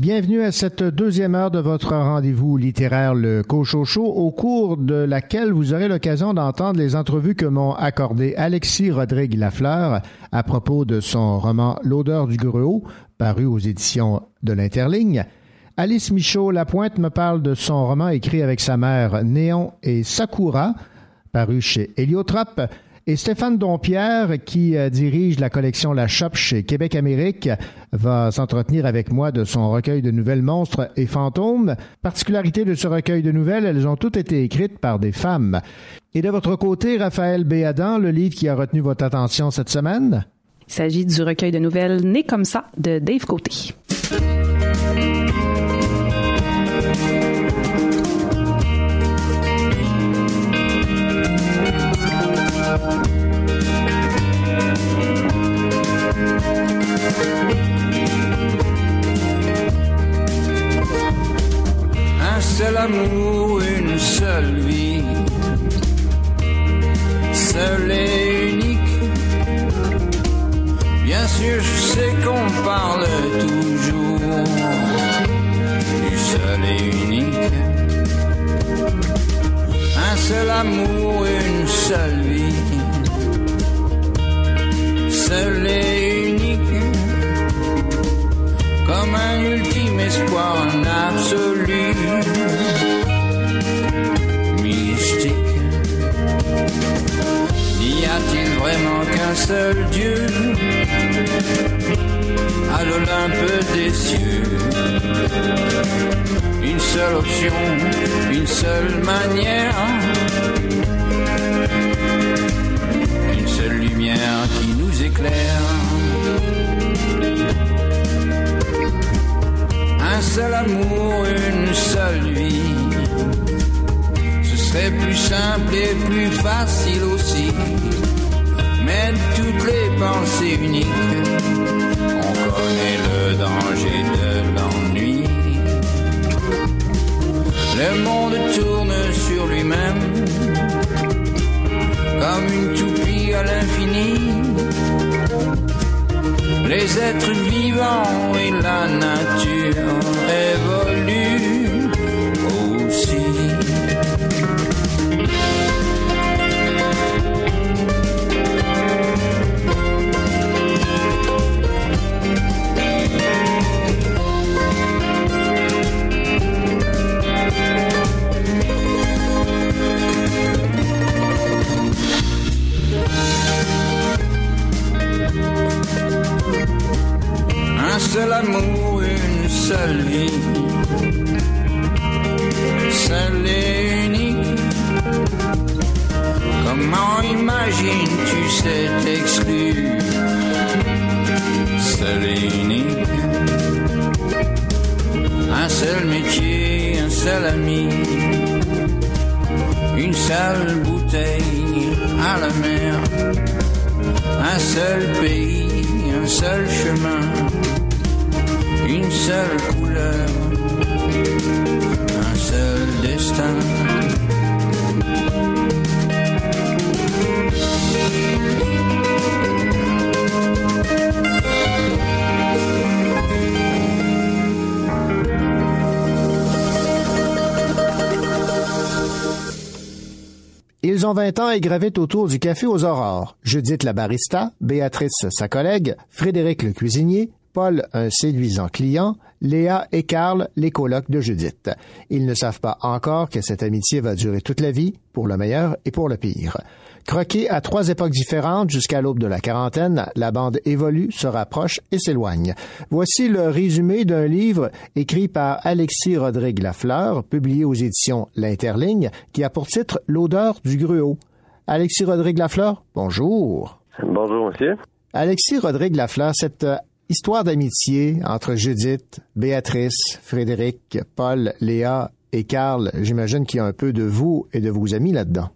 Bienvenue à cette deuxième heure de votre rendez-vous littéraire Le Cochocho, au cours de laquelle vous aurez l'occasion d'entendre les entrevues que m'ont accordé Alexis Rodrigue Lafleur à propos de son roman L'odeur du gruau, paru aux éditions de l'Interligne. Alice Michaud Lapointe me parle de son roman écrit avec sa mère Néon et Sakura, paru chez Héliotrope. Et Stéphane Dompierre, qui euh, dirige la collection La Chope chez Québec Amérique, va s'entretenir avec moi de son recueil de nouvelles monstres et fantômes. Particularité de ce recueil de nouvelles, elles ont toutes été écrites par des femmes. Et de votre côté, Raphaël Béadan, le livre qui a retenu votre attention cette semaine? Il s'agit du recueil de nouvelles Né comme ça de Dave Côté. Seul amour, une seule vie, seul et unique. Bien sûr, je sais qu'on parle toujours du seul et unique. Un seul amour, une seule vie, seul et unique espoir, un absolu mystique. Y a-t-il vraiment qu'un seul Dieu à l'Olympe des cieux? Une seule option, une seule manière. Une seule lumière qui nous éclaire. Un seul amour, une seule vie. Ce serait plus simple et plus facile aussi. Mais toutes les pensées uniques, on connaît le danger de l'ennui. Le monde tourne sur lui-même, comme une toupie à l'infini. Les êtres vivants et la nature Seul amour, une seule vie. Seul et unique. Comment imagines-tu cet exclu Seul et unique. Un seul métier, un seul ami. Une seule bouteille à la mer. Un seul pays, un seul chemin une seule couleur, un seul destin. Ils ont 20 ans et gravitent autour du café aux aurores. Judith la barista, Béatrice sa collègue, Frédéric le cuisinier, Paul un séduisant client, Léa et Karl les colocs de Judith. Ils ne savent pas encore que cette amitié va durer toute la vie, pour le meilleur et pour le pire. Croquée à trois époques différentes jusqu'à l'aube de la quarantaine, la bande évolue, se rapproche et s'éloigne. Voici le résumé d'un livre écrit par Alexis Rodrigue Lafleur, publié aux éditions L'Interligne, qui a pour titre L'odeur du gruau. Alexis Rodrigue Lafleur, bonjour. Bonjour, monsieur. Alexis Rodrigue Lafleur, cette histoire d'amitié entre Judith, Béatrice, Frédéric, Paul, Léa et Karl, j'imagine qu'il y a un peu de vous et de vos amis là-dedans.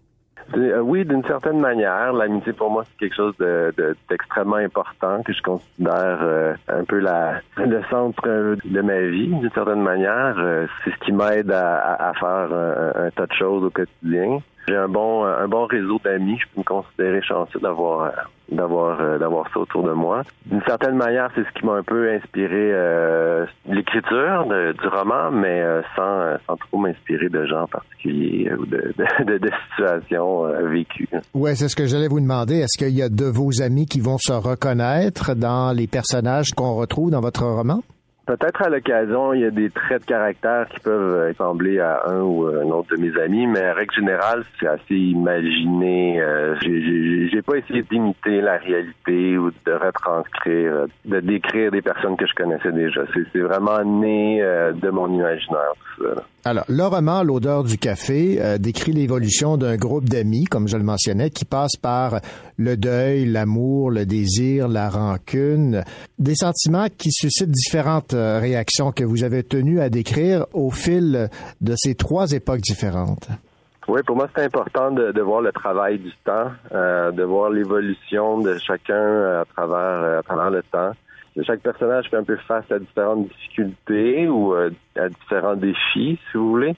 Euh, oui, d'une certaine manière, l'amitié pour moi c'est quelque chose de- de- d'extrêmement important que je considère euh, un peu la, le centre euh, de ma vie. D'une certaine manière, c'est ce qui m'aide à, faire un tas de choses au quotidien. J'ai un bon un bon réseau d'amis. Je peux me considérer chanceux d'avoir euh, d'avoir euh, d'avoir ça autour de moi. D'une certaine manière, c'est ce qui m'a un peu inspiré euh, l'écriture du roman, mais euh, sans sans trop m'inspirer de gens particuliers ou de, de, de- de situations vécues. Ouais, c'est ce que j'allais vous demander. Est-ce qu'il y a de vos amis qui vont se reconnaître dans les personnages qu'on retrouve dans votre roman? Peut-être à l'occasion, il y a des traits de caractère qui peuvent ressembler à un ou un autre de mes amis, mais en règle générale, c'est assez imaginé. Euh, j'ai- pas essayé d'imiter la réalité ou de retranscrire, euh, de décrire des personnes que je connaissais déjà. C'est vraiment né euh, de mon imaginaire, tout ça. Alors, le roman L'odeur du café euh, décrit l'évolution d'un groupe d'amis, comme je le mentionnais, qui passe par le deuil, l'amour, le désir, la rancune, des sentiments qui suscitent différentes euh, réactions que vous avez tenu à décrire au fil de ces trois époques différentes? Oui, pour moi, c'est important de, voir le travail du temps, euh, de voir l'évolution de chacun euh, à travers à travers le temps. Chaque personnage fait un peu face à différentes difficultés ou euh, à différents défis, si vous voulez.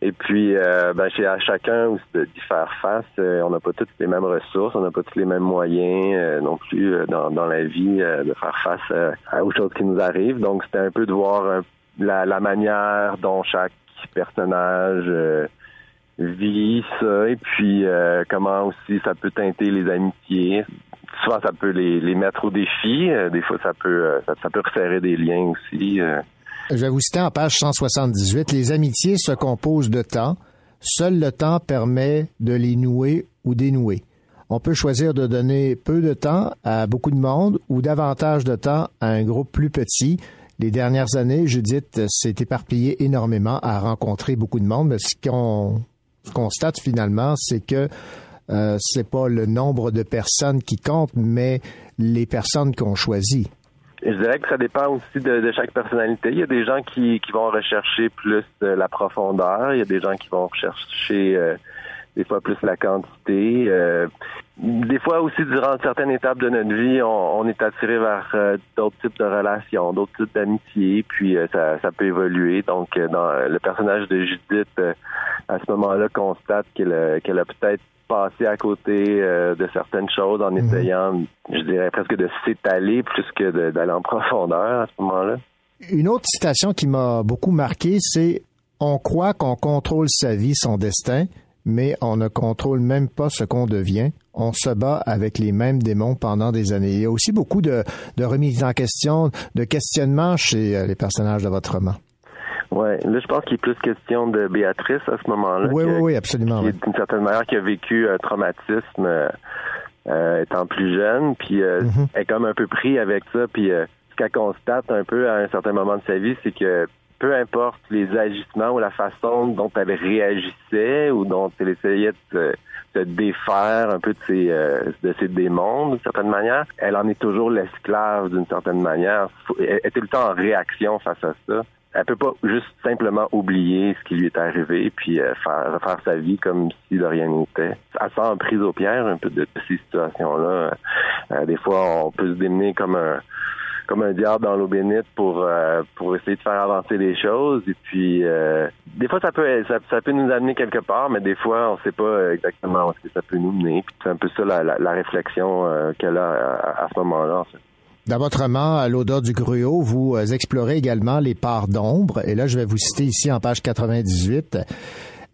Et puis, euh, ben, chez à chacun d'y faire face. Euh, on n'a pas toutes les mêmes ressources, on n'a pas tous les mêmes moyens euh, non plus dans, dans la vie de faire face à- aux choses qui nous arrivent. Donc, c'était un peu de voir la, la manière dont chaque personnage vit ça et puis comment aussi ça peut teinter les amitiés. Souvent, ça peut les, mettre au défi. Euh, des fois, ça peut euh, ça, peut resserrer des liens aussi. euh. Je vais vous citer en page 178, les amitiés se composent de temps. Seul le temps permet de les nouer ou dénouer. On peut choisir de donner peu de temps à beaucoup de monde ou davantage de temps à un groupe plus petit. les dernières années, Judith s'est éparpillée énormément, a rencontré beaucoup de monde, mais ce qu'on constate finalement, c'est que euh, c'est pas le nombre de personnes qui compte, mais les personnes qu'on choisit. Je dirais que ça dépend aussi de, chaque personnalité. Il y a des gens qui, vont rechercher plus euh, la profondeur. Il y a des gens qui vont rechercher euh, des fois plus la quantité. Des fois aussi, durant certaines étapes de notre vie, on, on est attiré vers euh, d'autres types de relations, d'autres types d'amitié, puis euh, ça, ça peut évoluer. Donc, euh, dans le personnage de Judith, à ce moment-là, constate qu'elle a- peut-être passé à côté de certaines choses en essayant, je dirais presque de s'étaler plus que d'aller en profondeur à ce moment-là. Une autre citation qui m'a beaucoup marqué, c'est On croit qu'on contrôle sa vie, son destin, mais on ne contrôle même pas ce qu'on devient. On se bat avec les mêmes démons pendant des années. Il y a aussi beaucoup de, de remises en question, de questionnements chez euh, les personnages de votre roman. Ouais, là je pense qu'il est plus question de Béatrice à ce moment-là. Oui, oui, oui, absolument. qui d'une certaine manière qui a vécu un traumatisme euh, euh, étant plus jeune, puis euh, Mhm. elle est comme un peu pris avec ça, puis euh, ce qu'elle constate un peu à un certain moment de sa vie, c'est que peu importe les agissements ou la façon dont elle réagissait ou dont elle essayait de se, défaire un peu de ses, euh, de ses démons d'une certaine manière, elle en est toujours l'esclave d'une certaine manière. Elle est tout le temps en réaction face à ça elle peut pas juste simplement oublier ce qui lui est arrivé puis euh, faire sa vie comme si de rien n'était. Elle se sent prise au piège un peu de, de ces situations-là. Euh, des fois, on peut se démener comme un comme un diable dans l'eau bénite pour euh, pour essayer de faire avancer les choses et puis euh, des fois ça peut ça, peut nous amener quelque part mais des fois on sait pas exactement où ça peut nous mener c'est un peu ça la, la, réflexion euh, qu'elle a à, ce moment-là. Dans votre roman, à l'odeur du gruau, vous explorez également les parts d'ombre. Et là, je vais vous citer ici en page 98.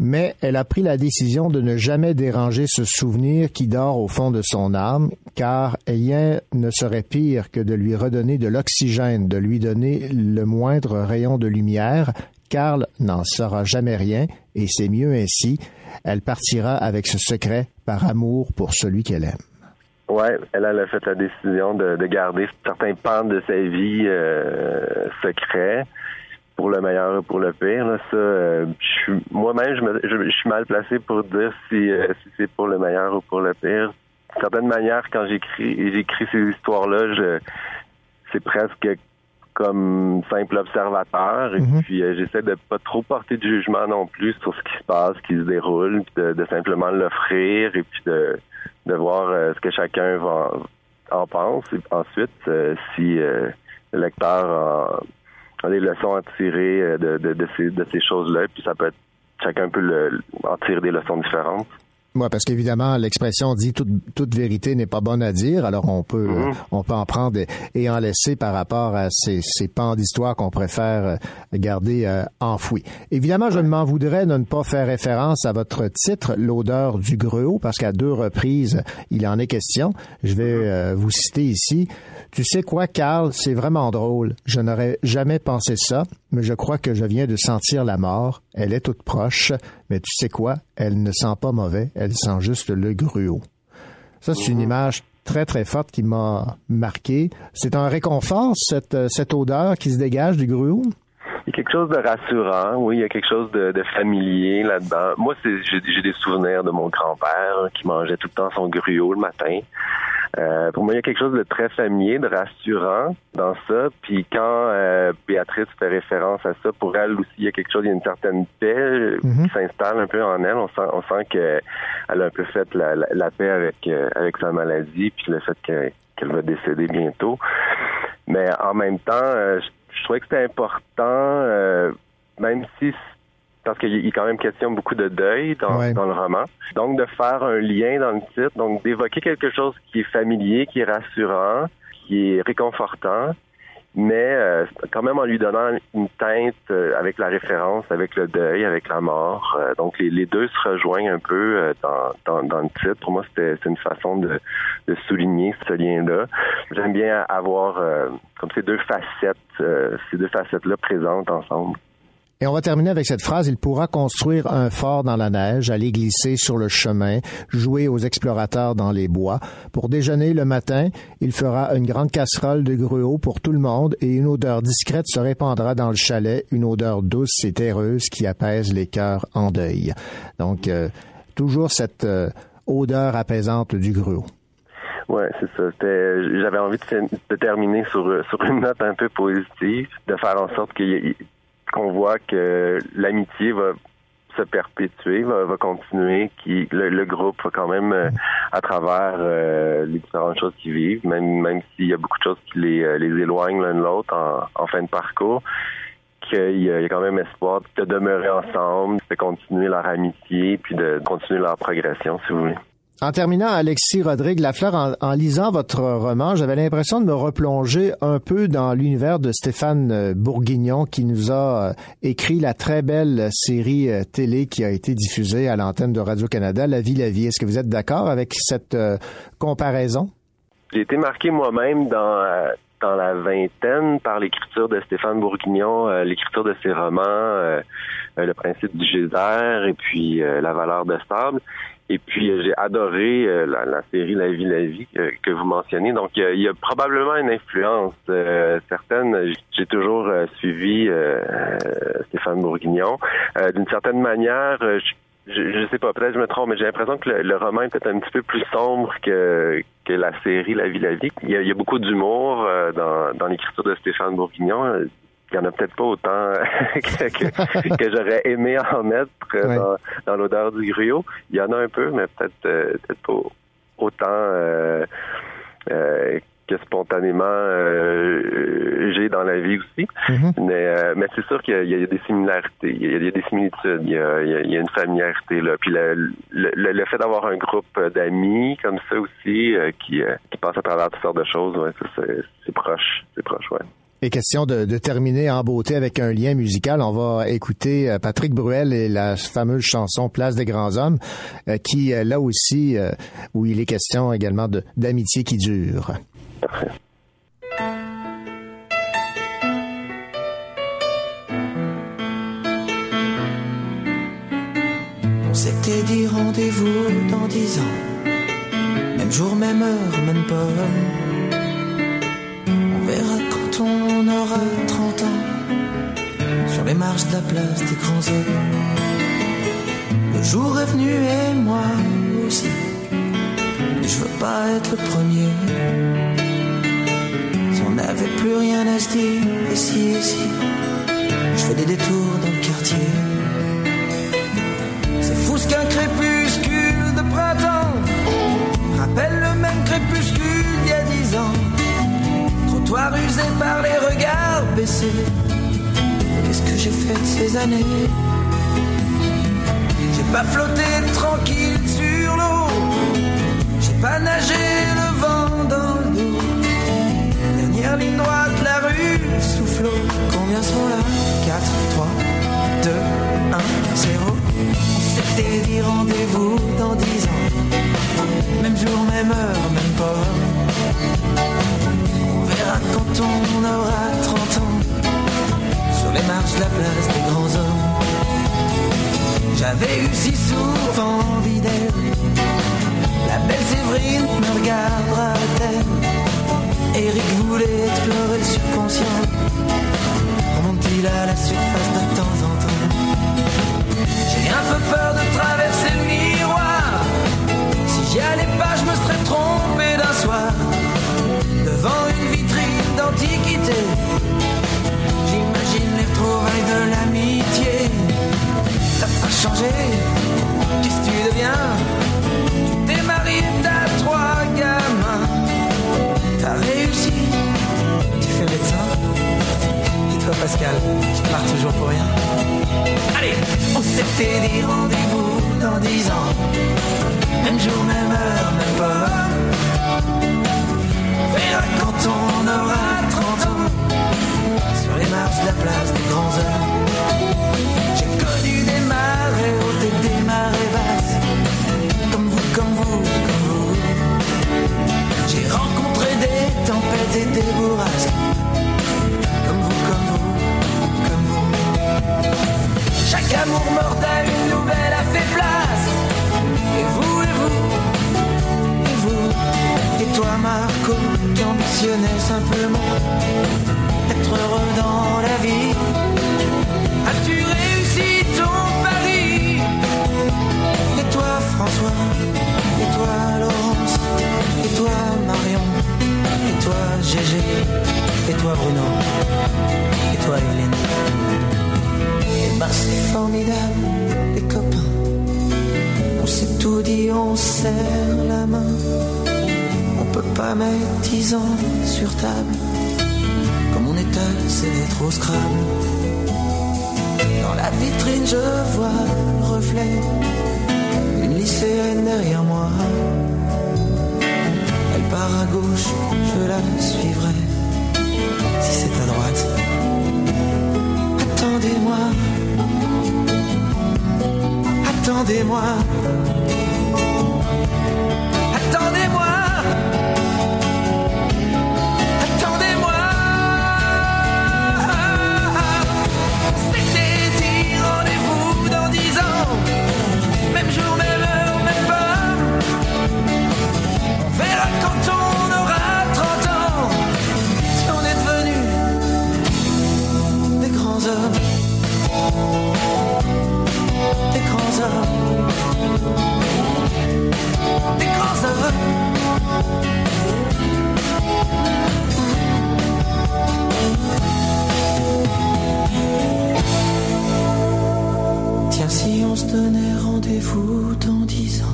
Mais elle a pris la décision de ne jamais déranger ce souvenir qui dort au fond de son âme, car rien ne serait pire que de lui redonner de l'oxygène, de lui donner le moindre rayon de lumière. Carl n'en saura jamais rien, et c'est mieux ainsi. Elle partira avec ce secret par amour pour celui qu'elle aime. Ouais, elle, a fait la décision de, de garder certains pans de sa vie euh, secrets pour le meilleur et pour le pire. Là, ça, euh, moi-même, je, me- je, je suis mal placé pour dire si, euh, si c'est pour le meilleur ou pour le pire. D'une certaine manière, quand j'écris j'écris ces histoires-là, je c'est presque comme simple observateur et Mhm. puis euh, j'essaie de pas trop porter de jugement non plus sur ce qui se passe, ce qui se déroule, puis de, de simplement l'offrir et puis de, de voir ce que chacun va en, en pense et ensuite si le lecteur a, a des leçons à tirer euh, de, de, de ces, de ces choses-là puis ça peut être chacun peut le, en tirer des leçons différentes. Parce qu'évidemment, l'expression dit toute, toute vérité n'est pas bonne à dire, alors on peut, Mhm. euh, on peut en prendre et, en laisser par rapport à ces, ces pans d'histoire qu'on préfère euh, garder euh, enfouis. Évidemment, je ne m'en voudrais de ne pas faire référence à votre titre, L'odeur du gruau, parce qu'à deux reprises, il en est question. Je vais euh, vous citer ici. Tu sais quoi, Carl, c'est vraiment drôle. Je n'aurais jamais pensé ça, mais je crois que je viens de sentir la mort. Elle est toute proche, mais tu sais quoi, elle ne sent pas mauvais, elle sent juste le gruau. Ça, c'est une image très, très forte qui m'a marqué. C'est un réconfort, cette, euh, cette odeur qui se dégage du gruau? Il y a quelque chose de rassurant, oui, il y a quelque chose de, de familier là-dedans. Moi, c'est, j'ai, des souvenirs de mon grand-père qui mangeait tout le temps son gruau le matin. Euh, pour moi, il y a quelque chose de très familier, de rassurant dans ça. Puis quand euh, Béatrice fait référence à ça, pour elle aussi, il y a quelque chose, il y a une certaine paix euh, Mhm. qui s'installe un peu en elle. On sent, on sent qu'elle a un peu fait la, la, la paix avec euh, avec sa maladie, puis le fait que- qu'elle va décéder bientôt. Mais en même temps, je, je trouvais que c'était important, euh, même si parce qu'il est quand même question beaucoup de deuil dans, Ouais. dans le roman. Donc de faire un lien dans le titre, donc d'évoquer quelque chose qui est familier, qui est rassurant, qui est réconfortant, mais euh, quand même en lui donnant une teinte euh, avec la référence, avec le deuil, avec la mort. Euh, donc les, les deux se rejoignent un peu euh, dans, dans, dans le titre. Pour moi, c'était une façon de, de souligner ce lien-là. J'aime bien avoir comme ces deux facettes, ces deux facettes-là présentes ensemble. Et on va terminer avec cette phrase. Il pourra construire un fort dans la neige, aller glisser sur le chemin, jouer aux explorateurs dans les bois. Pour déjeuner le matin, il fera une grande casserole de gruau pour tout le monde et une odeur discrète se répandra dans le chalet, une odeur douce et terreuse qui apaise les cœurs en deuil. Donc, euh, toujours cette euh, odeur apaisante du gruau. Ouais, c'est ça. J'avais envie de, terminer sur, sur une note un peu positive, de faire en sorte qu'il y ait- qu'on voit que l'amitié va se perpétuer, va, va continuer, qui le, le groupe va quand même euh, à travers euh, les différentes choses qu'ils vivent, même même s'il y a beaucoup de choses qui les, euh, les éloignent l'un de l'autre en, en fin de parcours, qu'il y y a quand même espoir de demeurer ensemble, de continuer leur amitié, puis de continuer leur progression, si vous voulez. En terminant, Alexis Rodrigue Lafleur, en, lisant votre roman, j'avais l'impression de me replonger un peu dans l'univers de Stéphane euh, Bourguignon qui nous a euh, écrit la très belle série euh, télé qui a été diffusée à l'antenne de Radio-Canada, La vie, la vie. Est-ce que vous êtes d'accord avec cette comparaison? J'ai été marqué moi-même dans dans la vingtaine par l'écriture de Stéphane Bourguignon, l'écriture de ses romans, Le principe du geyser et puis La valeur de sable. Et puis euh, j'ai adoré euh, la, série La vie, la vie que, que vous mentionnez. Donc il y a, probablement une influence euh, certaine. J'ai toujours euh, suivi euh, euh, Stéphane Bourguignon. Euh, D'une certaine manière, euh, je- je, je sais pas, peut-être je me trompe, mais j'ai l'impression que le, roman est peut-être un petit peu plus sombre que, que la série La vie, la vie. Il y a, beaucoup d'humour euh, dans, dans l'écriture de Stéphane Bourguignon. Il y en a peut-être pas autant [LAUGHS] que, que, que j'aurais aimé en mettre euh, Ouais. dans, dans l'odeur du gruau. Il y en a un peu, mais peut-être euh, peut-être pas autant euh, euh, que spontanément euh, j'ai dans la vie aussi. Mais, euh, mais c'est sûr qu'il y, y a des similarités, il y a, il y a des similitudes, il y a, il y a- une familiarité là. Puis le, le, le- fait d'avoir un groupe d'amis comme ça aussi euh, qui, euh, qui passe à travers toutes sortes de choses, ouais, c'est proche, c'est proche, ouais. Et question de, terminer en beauté avec un lien musical, on va écouter euh, Patrick Bruel et la fameuse chanson Place des grands hommes, euh, qui euh, là aussi, où il est question également d'amitié qui dure. On s'était dit rendez-vous dans dix ans. Même jour, même heure, même pomme. On verra on aura 30 ans. Sur les marches de la place des grands hommes. Le jour est venu et moi aussi. Et je veux pas être le premier. Si on n'avait plus rien à se dire, ici, ici. Je fais des détours dans le quartier. C'est fou ce qu'un crépuscule de printemps Trottoir usé par les regards baissés. Qu'est-ce que j'ai fait de ces années? J'ai pas flotté tranquille sur l'eau. J'ai pas nagé le vent dans le dos. Dernière ligne droite, la rue soufflot. Combien sont là? 4, 3, 2, 1, 0. On s'était dit rendez-vous dans 10 ans. Même jour, même heure, même pas. Quand on aura 30 ans. Sur les marches de la place des grands hommes. J'avais eu si souvent envie d'elle. La belle Séverine me regardera-t-elle Eric voulait explorer le subconscient. Remonte-t-il à la surface de temps en temps? J'ai un peu peur de traverser le miroir. Si j'y allais pas, je me serais trompé d'un soir. Retrouvailles de l'amitié. T'as pas changé, qu'est-ce que tu deviens Tu t'es marié, t'as trois gamins. T'as réussi, tu fais médecin. Et toi, Pascal, tu pars toujours pour rien. Allez, on s'était dit rendez-vous dans dix ans. Même jour, même heure, même pas. Verra quand on aura 30 ans les marches de la place des grands hommes. J'ai connu des marées hautes et des marées basses, comme vous, comme vous, comme vous. J'ai rencontré des tempêtes et des bourrasques, comme vous, comme vous, comme vous. Chaque amour mortel, une nouvelle a fait place. Et vous, et vous, et vous, et toi, Marco, qui ambitionnais simplement être heureux dans la vie. As-tu réussi ton pari? Et toi François? Et toi Laurence? Et toi Marion? Et toi Gégé? Et toi Bruno? Et toi Hélène? Et ben c'est formidable les copains. On s'est tout dit, on serre la main. On peut pas mettre dix ans sur table est assez trop scrabble dans la vitrine, je vois le reflet d'une lycéenne derrière moi. Elle part à gauche, je la suivrai. Si c'est à droite. Attendez-moi. Attendez-moi. Attendez-moi. Tiens, si on se donnait rendez-vous dans dix ans.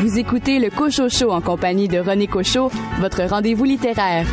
Vous écoutez le Cocho en compagnie de René Cocho, votre rendez-vous littéraire.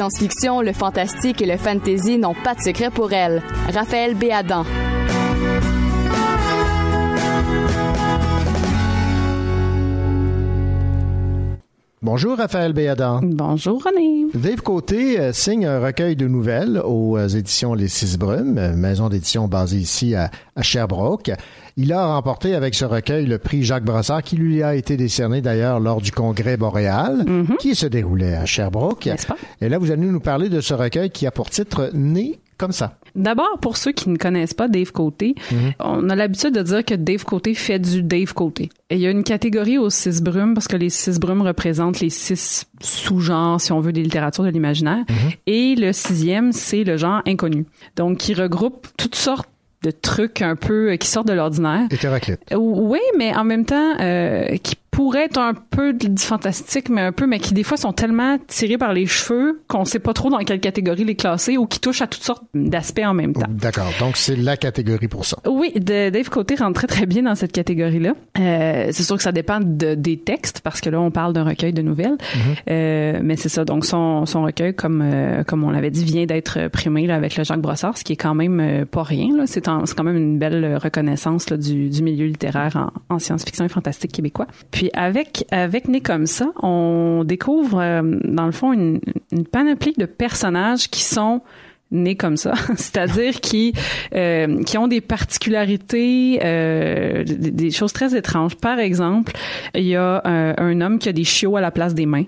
Science-fiction, le fantastique et le fantasy n'ont pas de secret pour elle. Raphaël Béadan. Bonjour Raphaël Béadan. Bonjour René. Dave Côté euh, signe un recueil de nouvelles aux euh, éditions Les Six Brumes, euh, maison d'édition basée ici à, à Sherbrooke. Il a remporté avec ce recueil le prix Jacques Brassard qui lui a été décerné d'ailleurs lors du congrès boréal qui se déroulait à Sherbrooke. Et là, vous allez nous parler de ce recueil qui a pour titre Né comme ça. D'abord, pour ceux qui ne connaissent pas Dave Côté, on a l'habitude de dire que Dave Côté fait du Dave Côté. Et il y a une catégorie aux six brumes parce que les six brumes représentent les six sous-genres, si on veut, des littératures de l'imaginaire. Et le sixième, c'est le genre inconnu. Donc, qui regroupe toutes sortes de trucs un peu euh, qui sortent de l'ordinaire. Oui, mais en même temps, euh, qui pourraient être un peu du fantastique, mais un peu, mais qui des fois sont tellement tirés par les cheveux qu'on sait pas trop dans quelle catégorie les classer ou qui touchent à toutes sortes d'aspects en même temps. D'accord. Donc, c'est la catégorie pour ça. Oui, de, Dave Côté rentre très très bien dans cette catégorie-là. Euh, c'est sûr que ça dépend de- des textes parce que là on parle d'un recueil de nouvelles, Euh, mais c'est ça. Donc son, son recueil, comme euh, comme on l'avait dit, vient d'être primé là, avec le Jacques Brossard, ce qui est quand même euh, pas rien. là. C'est quand même une belle reconnaissance là, du, du milieu littéraire en, en science-fiction et fantastique québécois. Puis avec avec Né comme ça, on découvre euh, dans le fond une, une panoplie de personnages qui sont nés comme ça, [LAUGHS] c'est-à-dire qui euh, qui ont des particularités, euh, des, choses très étranges. Par exemple, il y a un, un homme qui a des chiots à la place des mains.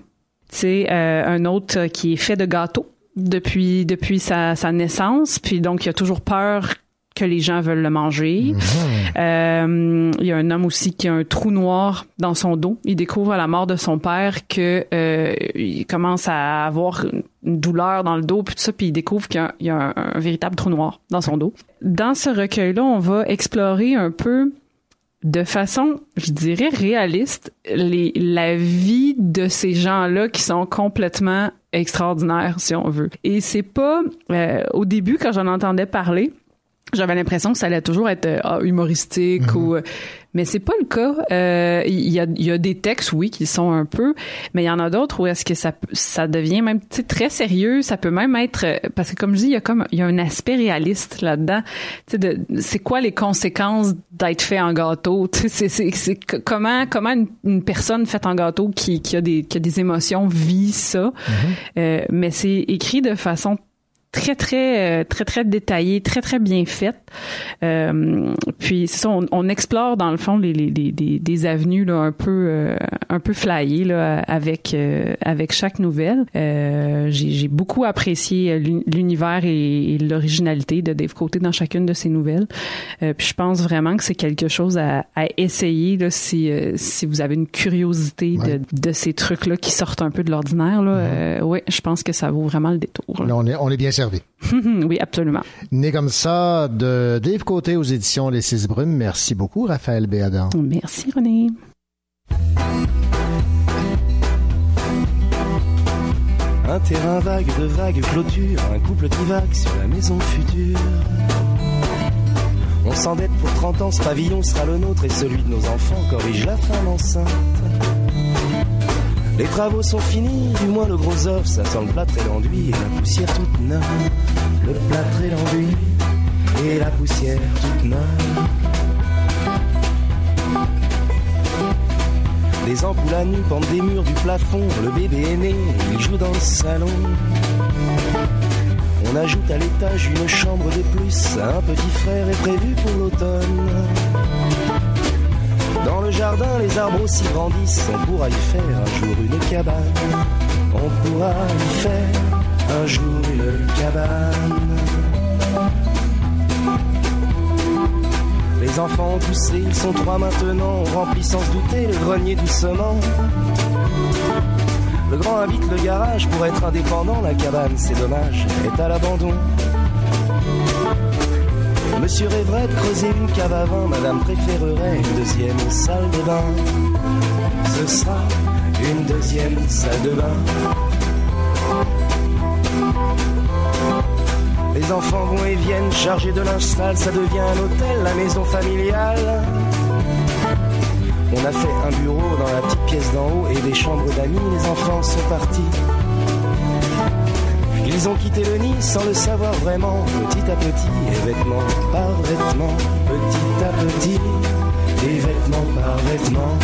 C'est euh, un autre qui est fait de gâteaux depuis depuis sa, sa naissance, puis donc il a toujours peur que les gens veulent le manger. Euh, il y a un homme aussi qui a un trou noir dans son dos. Il découvre à la mort de son père que euh, il commence à avoir une douleur dans le dos puis tout ça puis il découvre qu'il y a, il y a un, un véritable trou noir dans son dos. Dans ce recueil-là, on va explorer un peu de façon, je dirais, réaliste, les, la vie de ces gens-là qui sont complètement extraordinaires, si on veut. Et c'est pas, euh, au début, quand j'en entendais parler, j'avais l'impression que ça allait toujours être euh, ah, humoristique ou euh, mais c'est pas le cas. Euh, il y a il y a des textes oui qui sont un peu mais il y en a d'autres où est-ce que ça ça devient même très sérieux. Ça peut même être euh, parce que comme je dis il y a comme il y a un aspect réaliste là-dedans. C'est quoi les conséquences d'être fait en gâteau? C'est comment comment une, une personne faite en gâteau qui qui a des qui a des émotions vit ça? Euh, mais c'est écrit de façon très très euh, très très détaillée, très très bien faite. Euh, puis c'est ça, on, on explore dans le fond les, les, les- des, des avenues là, un peu euh, un peu flyées là, avec euh, avec chaque nouvelle. Euh, j'ai beaucoup apprécié euh, l'uni- l'univers et, et l'originalité de Dave Côté dans chacune de ces nouvelles. Euh, puis je pense vraiment que c'est quelque chose à, à essayer là, si euh, si vous avez une curiosité de, de ces trucs là qui sortent un peu de l'ordinaire. Là, euh, ouais, je pense que ça vaut vraiment le détour. Là, on est, on est bien servi. [LAUGHS] oui, absolument. Né comme ça de Dave Côté aux éditions Les Six Brumes. Merci beaucoup, Raphaël Béadan. Merci, René. Un terrain vague de vagues clôtures, un couple divague sur la maison future. On s'endette pour 30 ans, ce pavillon sera le nôtre et celui de nos enfants corrige la femme enceinte. Les travaux sont finis, du moins le gros œuf, ça sent le plâtre et l'enduit et la poussière toute neuve. Le plâtre et l'enduit et la poussière toute neuve. Les ampoules à nu pendent des murs du plafond. Le bébé est né, il joue dans le salon. On ajoute à l'étage une chambre de plus. Un petit frère est prévu pour l'automne. Dans le jardin, les arbres aussi grandissent. On pourra y faire un jour une cabane. On pourra y faire un jour une cabane. Les enfants ont poussé, ils sont trois maintenant. On sans se douter le grenier doucement. Le grand habite le garage pour être indépendant. La cabane, c'est dommage, est à l'abandon. Monsieur rêverait de creuser une cave à. Madame préférerait une deuxième salle de bain. Ce sera une deuxième salle de bain. Les enfants vont et viennent chargés de linge sale, ça devient un hôtel, la maison familiale. On a fait un bureau dans la petite pièce d'en haut et des chambres d'amis, les enfants sont partis. Ils ont quitté le nid sans le savoir vraiment, petit à petit, et vêtement par vêtement, petit à petit, et vêtement par vêtement.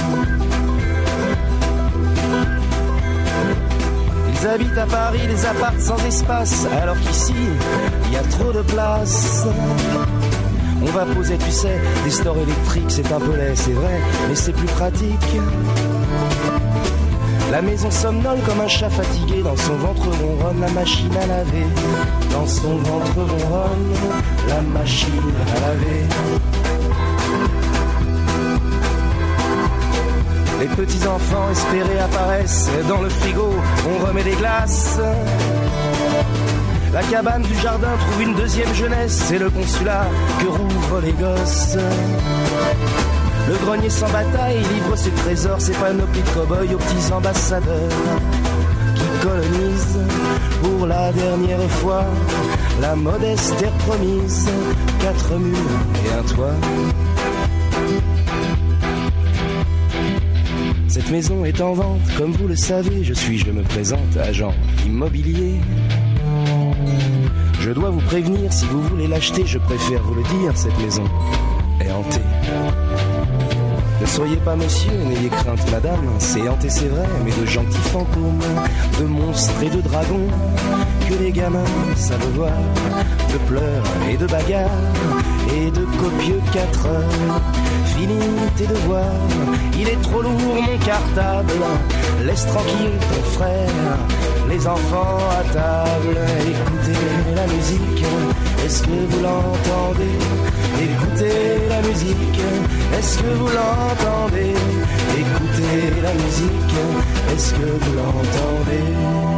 habitent à Paris des apparts sans espace, alors qu'ici, il y a trop de place. On va poser, tu sais, des stores électriques, c'est un peu laid, c'est vrai, mais c'est plus pratique. La maison somnole comme un chat fatigué, dans son ventre ronronne la machine à laver. Dans son ventre ronronne la machine à laver. Les petits enfants espérés apparaissent dans le frigo, on remet des glaces. La cabane du jardin trouve une deuxième jeunesse, c'est le consulat que rouvrent les gosses. Le grenier sans bataille livre ses trésors, ses panoplies de cow-boys aux petits ambassadeurs qui colonisent pour la dernière fois la modeste terre promise, quatre murs et un toit. Cette maison est en vente, comme vous le savez, je suis, je me présente, agent immobilier. Je dois vous prévenir, si vous voulez l'acheter, je préfère vous le dire, cette maison est hantée. Soyez pas monsieur, n'ayez crainte madame, c'est hanté c'est vrai, mais de gentils fantômes, de monstres et de dragons, que les gamins savent voir, de pleurs et de bagarres, et de copieux quatre heures. Fini tes devoirs, il est trop lourd mon cartable, laisse tranquille ton frère, les enfants à table, écoutez la musique, est-ce que vous l'entendez? Écoutez la musique, est-ce que vous l'entendez? Écoutez la musique, est-ce que vous l'entendez?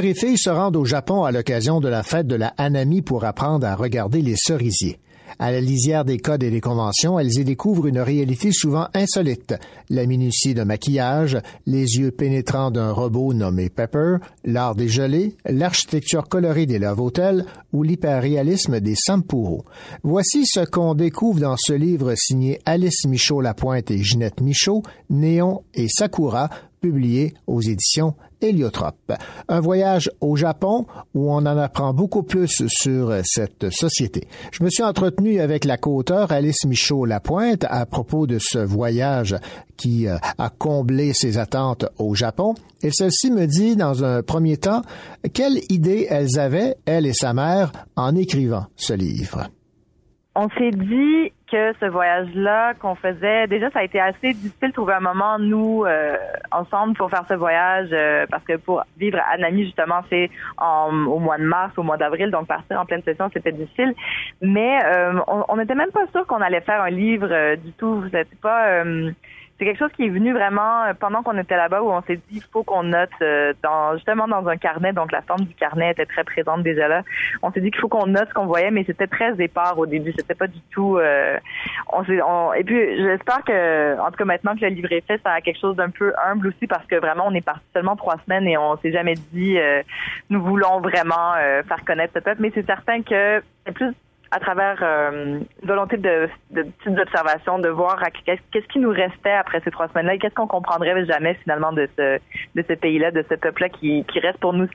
Mère et fille se rendent au Japon à l'occasion de la fête de la Hanami pour apprendre à regarder les cerisiers. À la lisière des codes et des conventions, elles y découvrent une réalité souvent insolite. La minutie de maquillage, les yeux pénétrants d'un robot nommé Pepper, l'art des gelées, l'architecture colorée des Love Hotels ou l'hyperréalisme des Sampuro. Voici ce qu'on découvre dans ce livre signé Alice Michaud-Lapointe et Ginette Michaud, Néon et Sakura, publié aux éditions Héliotrope. Un voyage au Japon où on en apprend beaucoup plus sur cette société. Je me suis entretenu avec la co-auteure Alice Michaud-Lapointe à propos de ce voyage qui euh, a comblé ses attentes au Japon. Et celle-ci me dit dans un premier temps quelle idée elles avaient, elle et sa mère, en écrivant ce livre. On s'est dit que ce voyage-là qu'on faisait, déjà ça a été assez difficile de trouver un moment nous euh, ensemble pour faire ce voyage euh, parce que pour vivre à Nami justement c'est au mois de mars, au mois d'avril, donc partir en pleine session c'était difficile. Mais euh, on n'était même pas sûr qu'on allait faire un livre euh, du tout. C'était pas euh, c'est quelque chose qui est venu vraiment euh, pendant qu'on était là-bas où on s'est dit il faut qu'on note euh, dans justement dans un carnet. Donc la forme du carnet était très présente déjà là. On s'est dit qu'il faut qu'on note ce qu'on voyait mais c'était très épars au début. C'était pas du tout euh, on on, et puis j'espère que en tout cas maintenant que le livre est fait ça a quelque chose d'un peu humble aussi parce que vraiment on est parti seulement trois semaines et on s'est jamais dit euh, nous voulons vraiment euh, faire connaître ce peuple. Mais c'est certain que plus à travers euh, une volonté de, de petites observations, de voir qu'est-ce qu'est-ce qui nous restait après ces trois semaines-là et qu'est-ce qu'on comprendrait jamais finalement de ce de ce pays-là, de ce peuple-là qui, qui reste pour nous.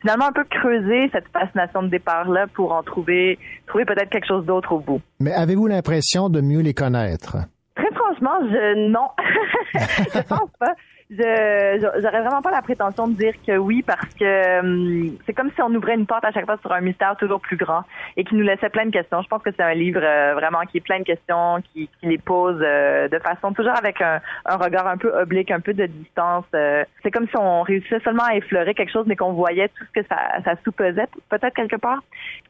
Finalement un peu creuser cette fascination de départ-là pour en trouver trouver peut-être quelque chose d'autre au bout. Mais avez-vous l'impression de mieux les connaître? Très franchement, je non, [LAUGHS] je pense pas. Je j'aurais vraiment pas la prétention de dire que oui parce que hum, c'est comme si on ouvrait une porte à chaque fois sur un mystère toujours plus grand et qui nous laissait plein de questions. Je pense que c'est un livre euh, vraiment qui est plein de questions, qui, qui les pose euh, de façon toujours avec un, un regard un peu oblique, un peu de distance. euh. c'est comme si on réussissait seulement à effleurer quelque chose mais qu'on voyait tout ce que ça, ça sous-pesait peut-être quelque part.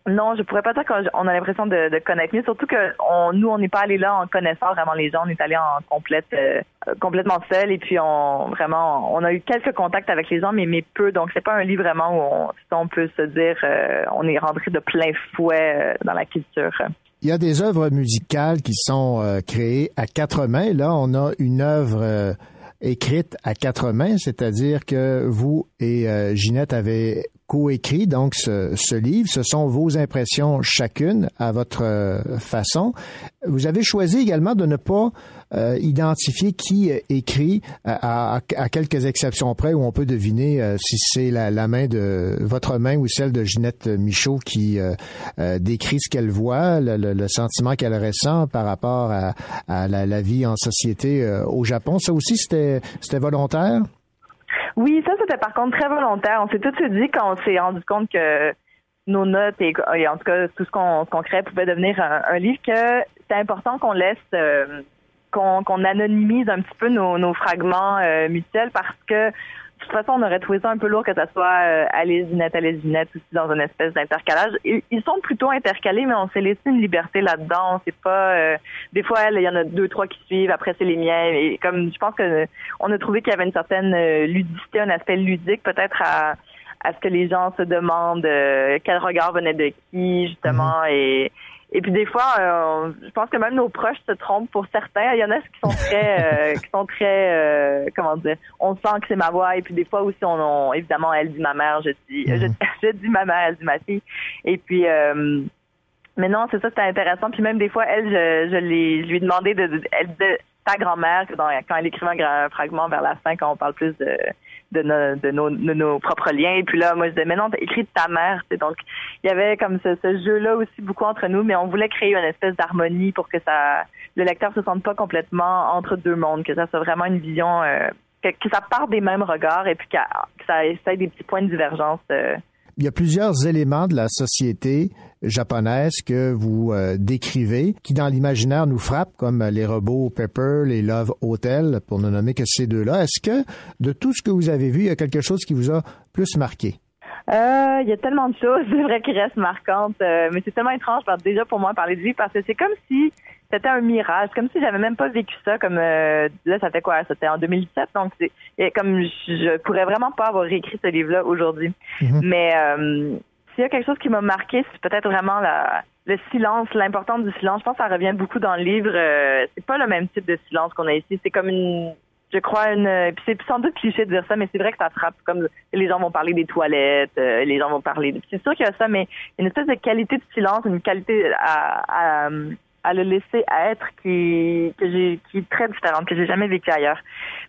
Non, je pourrais pas dire qu'on on a l'impression de, connaître mieux, surtout que nous, on n'est pas allé là en connaissant vraiment les gens, on est allé en complète, euh, complètement seul, et puis on vraiment, on a eu quelques contacts avec les gens, mais mais peu, donc c'est pas un livre vraiment où on, peut se dire, euh, on est rentré de plein fouet euh, dans la culture. Il y a des œuvres musicales qui sont euh, créées à quatre mains. Là, on a une œuvre écrite à quatre mains, c'est-à-dire que vous et Ginette avez coécrit donc ce, ce livre. Ce sont vos impressions chacune à votre euh, façon. Vous avez choisi également de ne pas euh, identifier qui écrit à, à- à quelques exceptions près où on peut deviner euh, si c'est la, la main de votre main ou celle de Ginette Michaud qui euh, euh, décrit ce qu'elle voit, le, le- le sentiment qu'elle ressent par rapport à, à la, la vie en société euh, au Japon. Ça aussi, c'était volontaire? Oui, ça c'était par contre très volontaire. On s'est tout de suite dit quand on s'est rendu compte que nos notes et, en tout cas tout ce qu'on créait pouvait devenir un, un livre que c'est important qu'on laisse euh, qu'on anonymise un petit peu nos, nos fragments euh, mutuels parce que toute façon, on aurait trouvé ça un peu lourd que ça soit euh, Alice Ginette, Alice Ginette aussi dans une espèce d'intercalage. Ils, sont plutôt intercalés, mais on s'est laissé une liberté là-dedans. Sait pas. euh, des fois, il y en a deux, trois qui suivent. Après, c'est les miens. Et comme je pense que euh, on a trouvé qu'il y avait une certaine euh, ludicité, un aspect ludique, peut-être à à ce que les gens se demandent euh, quel regard venait de qui justement et et puis des fois euh, je pense que même nos proches se trompent pour certains. Il y en a qui sont très euh, qui sont très euh, comment dire on sent que c'est ma voix. Et puis des fois aussi on, on- évidemment elle dit ma mère je dis je, [LAUGHS] je dis ma mère elle dit ma fille. Et puis euh, mais non, c'est ça, c'était intéressant. Puis même des fois, elle, je, je, je lui ai demandé de, de- elle disait ta grand-mère quand elle écrivait un, un fragment vers la fin, quand on parle plus de de, nos, de, nos, de nos propres liens. Et puis là, moi, je disais, mais non, t'as écrit de ta mère. tu sais. Donc, il y avait comme ce, ce jeu-là aussi beaucoup entre nous, mais on voulait créer une espèce d'harmonie pour que ça le lecteur se sente pas complètement entre deux mondes, que ça soit vraiment une vision, euh, que, que ça parte des mêmes regards et puis qu'à- que ça essaie des petits points de divergence. euh, Il y a plusieurs éléments de la société japonaise que vous euh, décrivez qui dans l'imaginaire nous frappent comme les robots Pepper, les Love Hotel pour ne nommer que ces deux-là. Est-ce que de tout ce que vous avez vu, il y a quelque chose qui vous a plus marqué? Euh, Il y a tellement de choses, [LAUGHS] c'est vrai, qui restent marquantes, euh, mais c'est tellement étrange, déjà pour moi, parler de vie, parce que c'est comme si c'était un mirage, comme si j'avais même pas vécu ça, comme euh, là, ça fait quoi? C'était en 2017, donc c'est et comme je, je pourrais vraiment pas avoir écrit ce livre-là aujourd'hui. Mais euh, s'il y a quelque chose qui m'a marqué, c'est peut-être vraiment la, le silence, l'importance du silence. Je pense que ça revient beaucoup dans le livre. Euh, c'est pas le même type de silence qu'on a ici. C'est comme une, je crois, une. Puis c'est sans doute cliché de dire ça, mais c'est vrai que ça frappe. Comme les gens vont parler des toilettes, euh, les gens vont parler. de- C'est sûr qu'il y a ça, mais une espèce de qualité de silence, une qualité à, à, à le laisser être qui que j'ai qui est très différente que j'ai jamais vécu ailleurs.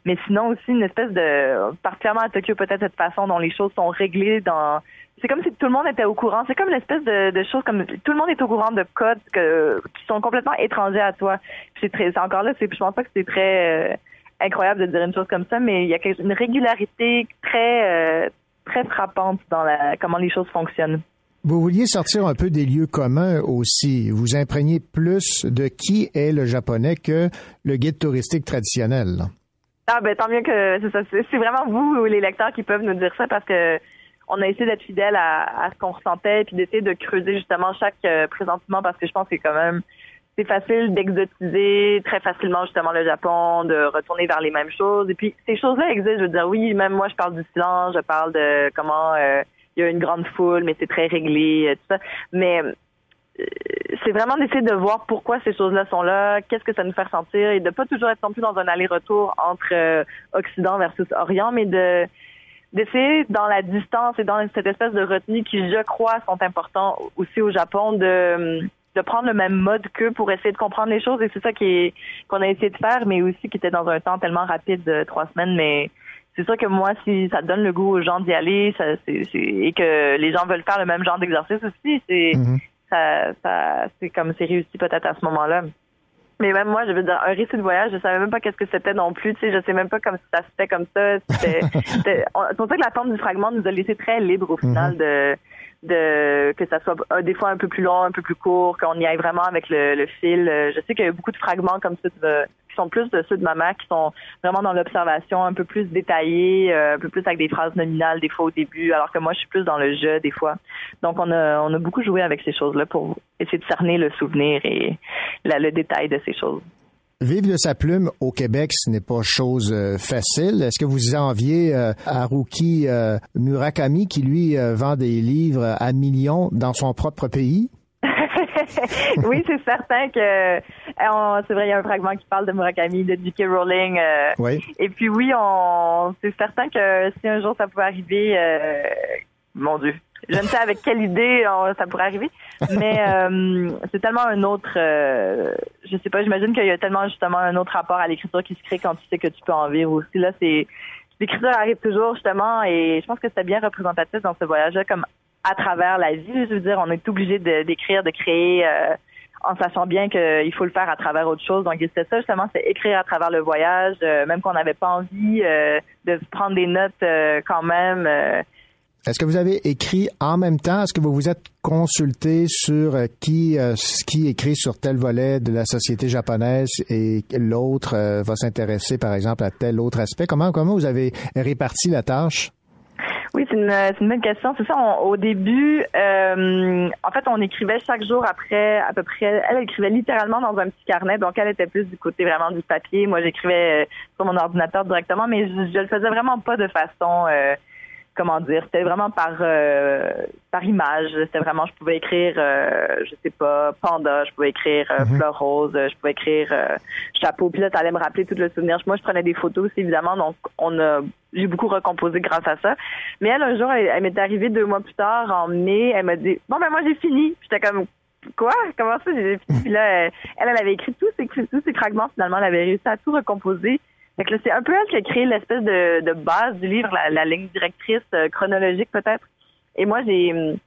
Mais sinon aussi une espèce de particulièrement à Tokyo peut-être cette façon dont les choses sont réglées dans c'est comme si tout le monde était au courant. C'est comme l'espèce de, de choses comme tout le monde est au courant de codes que, qui sont complètement étrangers à toi. C'est très, c'est encore là. C'est, je pense pas que c'est très euh, incroyable de dire une chose comme ça, mais il y a une régularité très euh, très frappante dans la comment les choses fonctionnent. Vous vouliez sortir un peu des lieux communs aussi. Vous imprégnez plus de qui est le japonais que le guide touristique traditionnel. Ah ben tant mieux que c'est ça. C'est vraiment vous les lecteurs qui peuvent nous dire ça parce que on a essayé d'être fidèle à, ce qu'on ressentait puis d'essayer de creuser justement chaque euh, présentement parce que je pense que quand même c'est facile d'exotiser très facilement justement le Japon, de retourner vers les mêmes choses. Et puis ces choses-là existent. Je veux dire, oui, même moi je parle du silence, je parle de comment euh, il y a une grande foule, mais c'est très réglé, euh, tout ça. Mais euh, c'est vraiment d'essayer de voir pourquoi ces choses-là sont là, qu'est-ce que ça nous fait ressentir et de pas toujours être non plus dans un aller-retour entre euh, Occident versus Orient, mais de d'essayer dans la distance et dans cette espèce de retenue qui, je crois, sont importants aussi au Japon de de prendre le même mode qu'eux pour essayer de comprendre les choses et c'est ça qui est qu'on a essayé de faire, mais aussi qui était dans un temps tellement rapide de trois semaines, mais c'est sûr que moi, si ça donne le goût aux gens d'y aller, ça, c'est, c'est- et que les gens veulent faire le même genre d'exercice aussi, c'est ça, ça c'est comme c'est réussi peut-être à ce moment-là. Mais même moi, je veux dire, un récit de voyage, je savais même pas qu'est-ce que c'était non plus. Tu sais, je sais même pas comme si ça se fait comme ça. [LAUGHS] C'est pour ça que la forme du fragment nous a laissé très libre au final de de que ça soit euh, des fois un peu plus long, un peu plus court, qu'on y aille vraiment avec le, le fil. Euh, Je sais qu'il y a beaucoup de fragments comme ça de- qui sont plus de ceux de ma mère, qui sont vraiment dans l'observation, un peu plus détaillés, euh, un peu plus avec des phrases nominales des fois au début, alors que moi je suis plus dans le jeu des fois. Donc on a on a beaucoup joué avec ces choses-là pour essayer de cerner le souvenir et le détail de ces choses. Vivre de sa plume au Québec, ce n'est pas chose euh, facile. Est-ce que vous enviez euh, Haruki euh, Murakami qui, lui, vend des livres à millions dans son propre pays? [LAUGHS] oui, c'est certain que euh, c'est vrai, il y a un fragment qui parle de Murakami, de J.K. Rowling. euh, Oui. Et puis oui, on c'est certain que si un jour ça pouvait arriver, euh, mon Dieu, je ne sais avec quelle idée on- ça pourrait arriver, mais euh, c'est tellement un autre, euh, je sais pas, j'imagine qu'il y a tellement justement un autre rapport à l'écriture qui se crée quand tu sais que tu peux en vivre aussi. Là, c'est l'écriture arrive toujours justement, et je pense que c'était bien représentatif dans ce voyage-là, comme à travers la vie. Je veux dire, on est obligé d'écrire, de, créer. euh, en sachant bien qu'il faut le faire à travers autre chose. Donc, c'était ça, justement, c'est écrire à travers le voyage, euh, même qu'on n'avait pas envie euh, de prendre des notes euh, quand même. euh. Est-ce que vous avez écrit en même temps? Est-ce que vous vous êtes consulté sur euh, qui, euh, qui écrit sur tel volet de la société japonaise et l'autre euh, va s'intéresser, par exemple, à tel autre aspect? Comment, comment vous avez réparti la tâche? Oui, c'est une, une bonne question. C'est ça, on- au début, euh, en fait, on écrivait chaque jour après, à peu près, elle écrivait littéralement dans un petit carnet, donc elle était plus du côté vraiment du papier. Moi, j'écrivais euh, sur mon ordinateur directement, mais je, je le faisais vraiment pas de façon, euh, comment dire, c'était vraiment par euh, par image. C'était vraiment, je pouvais écrire, euh, je sais pas, panda, je pouvais écrire euh, fleur rose, je pouvais écrire euh, chapeau. Puis là, ça allait me rappeler tout le souvenir. Moi, je prenais des photos aussi, évidemment, donc on a, j'ai beaucoup recomposé grâce à ça. Mais elle, un jour, elle, elle m'est arrivée deux mois plus tard, en mai, elle m'a dit, bon ben moi j'ai fini. J'étais comme, quoi? Comment ça j'ai fini? Puis là, elle, elle avait écrit tous ces tous ces fragments. Finalement, elle avait réussi à tout recomposer. C'est un peu elle qui a créé l'espèce de, de base du livre, la, la ligne directrice euh, chronologique peut-être. Et moi, j'ai, hum,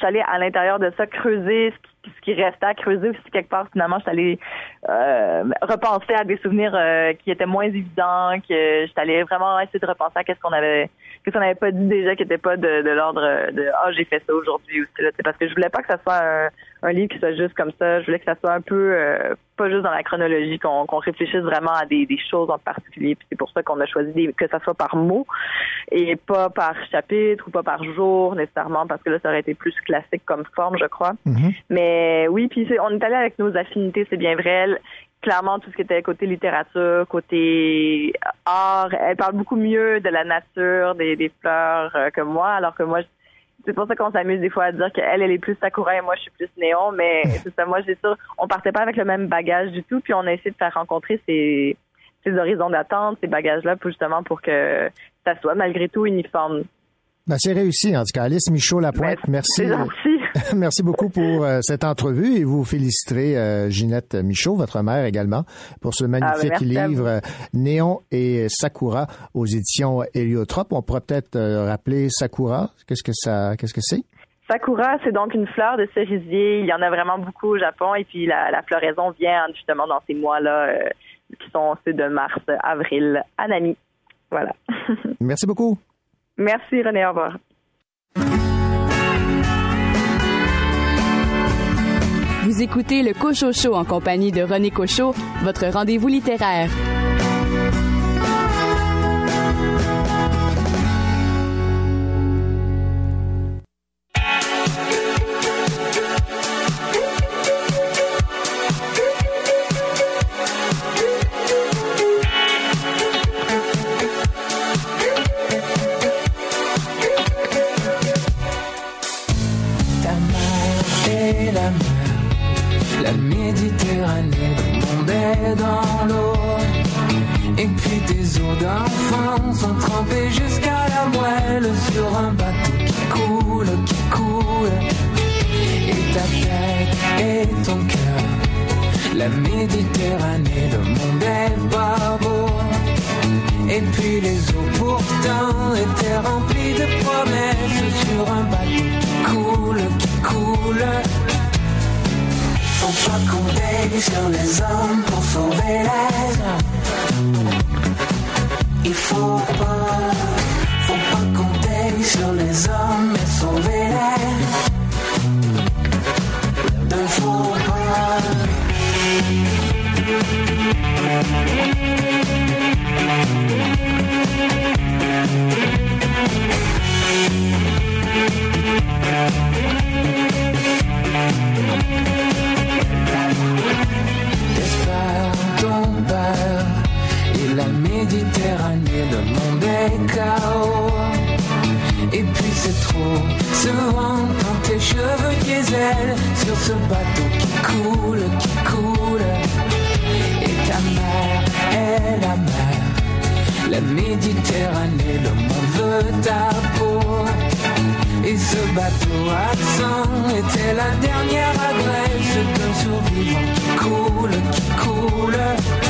suis allée à l'intérieur de ça creuser ce qui, ce qui restait à creuser aussi quelque part. Finalement, je allée euh, repenser à des souvenirs euh, qui étaient moins évidents, que je allée vraiment essayer de repenser à qu'est-ce qu'on avait qu'est-ce qu'on n'avait pas dit déjà qui n'était pas de, de l'ordre de ah j'ai fait ça aujourd'hui aussi là, parce que je voulais pas que ça soit un, un livre qui soit juste comme ça. Je voulais que ça soit un peu euh, pas juste dans la chronologie, qu'on qu'on réfléchisse vraiment à des, des choses en particulier. Puis c'est pour ça qu'on a choisi des- que ça soit par mot et pas par chapitre ou pas par jour nécessairement, parce que là, ça aurait été plus classique comme forme, je crois. Mais oui, puis c'est- on est allé avec nos affinités, c'est bien vrai. Elle, clairement, tout ce qui était côté littérature, côté art, elle parle beaucoup mieux de la nature, des, des fleurs euh, que moi, alors que moi, c'est pour ça qu'on s'amuse des fois à dire qu'elle, elle est plus Sakura et moi, je suis plus Néon, mais [LAUGHS] c'est ça, moi, j'ai sûr, on partait pas avec le même bagage du tout, puis on a essayé de faire rencontrer ces, ces horizons d'attente, ces bagages-là, pour justement pour que ça soit malgré tout uniforme. Ben, c'est réussi, en tout cas. Alice Michaud-Lapointe, merci. c'est gentil. [LAUGHS] merci beaucoup pour euh, cette entrevue et vous féliciterez euh, Ginette Michaud, votre mère également, pour ce magnifique Ah, ben, merci à livre euh, Néon et Sakura aux éditions Héliotrope. On pourrait peut-être euh, rappeler Sakura. Qu'est-ce que ça, qu'est-ce que c'est? Sakura, c'est donc une fleur de cerisier. Il y en a vraiment beaucoup au Japon et puis la, la floraison vient justement dans ces mois-là qui sont ceux de mars, avril, à Nami. Voilà. [LAUGHS] Merci beaucoup. Merci René, au revoir. Vous écoutez le Cocho Show en compagnie de René Cocho, votre rendez-vous littéraire. D'enfant sont trempées jusqu'à la moelle sur un bateau qui coule, qui coule. Et ta tête et ton cœur, la Méditerranée, le monde est pas beau. Et puis les eaux pourtant étaient remplies de promesses sur un bateau qui coule, qui coule. Faut pas compter sur les hommes pour sauver les hommes. Il faut pas, faut pas compter sur les hommes et sauver les. Ne faut T'espères Méditerranée, le monde est chaos. Et puis c'est trop souvent quand tes cheveux diesel sur ce bateau qui coule, qui coule. Et ta mère est la mer, la Méditerranée, le monde veut ta peau. Et ce bateau absent était la dernière adresse d'un survivant qui coule, qui coule.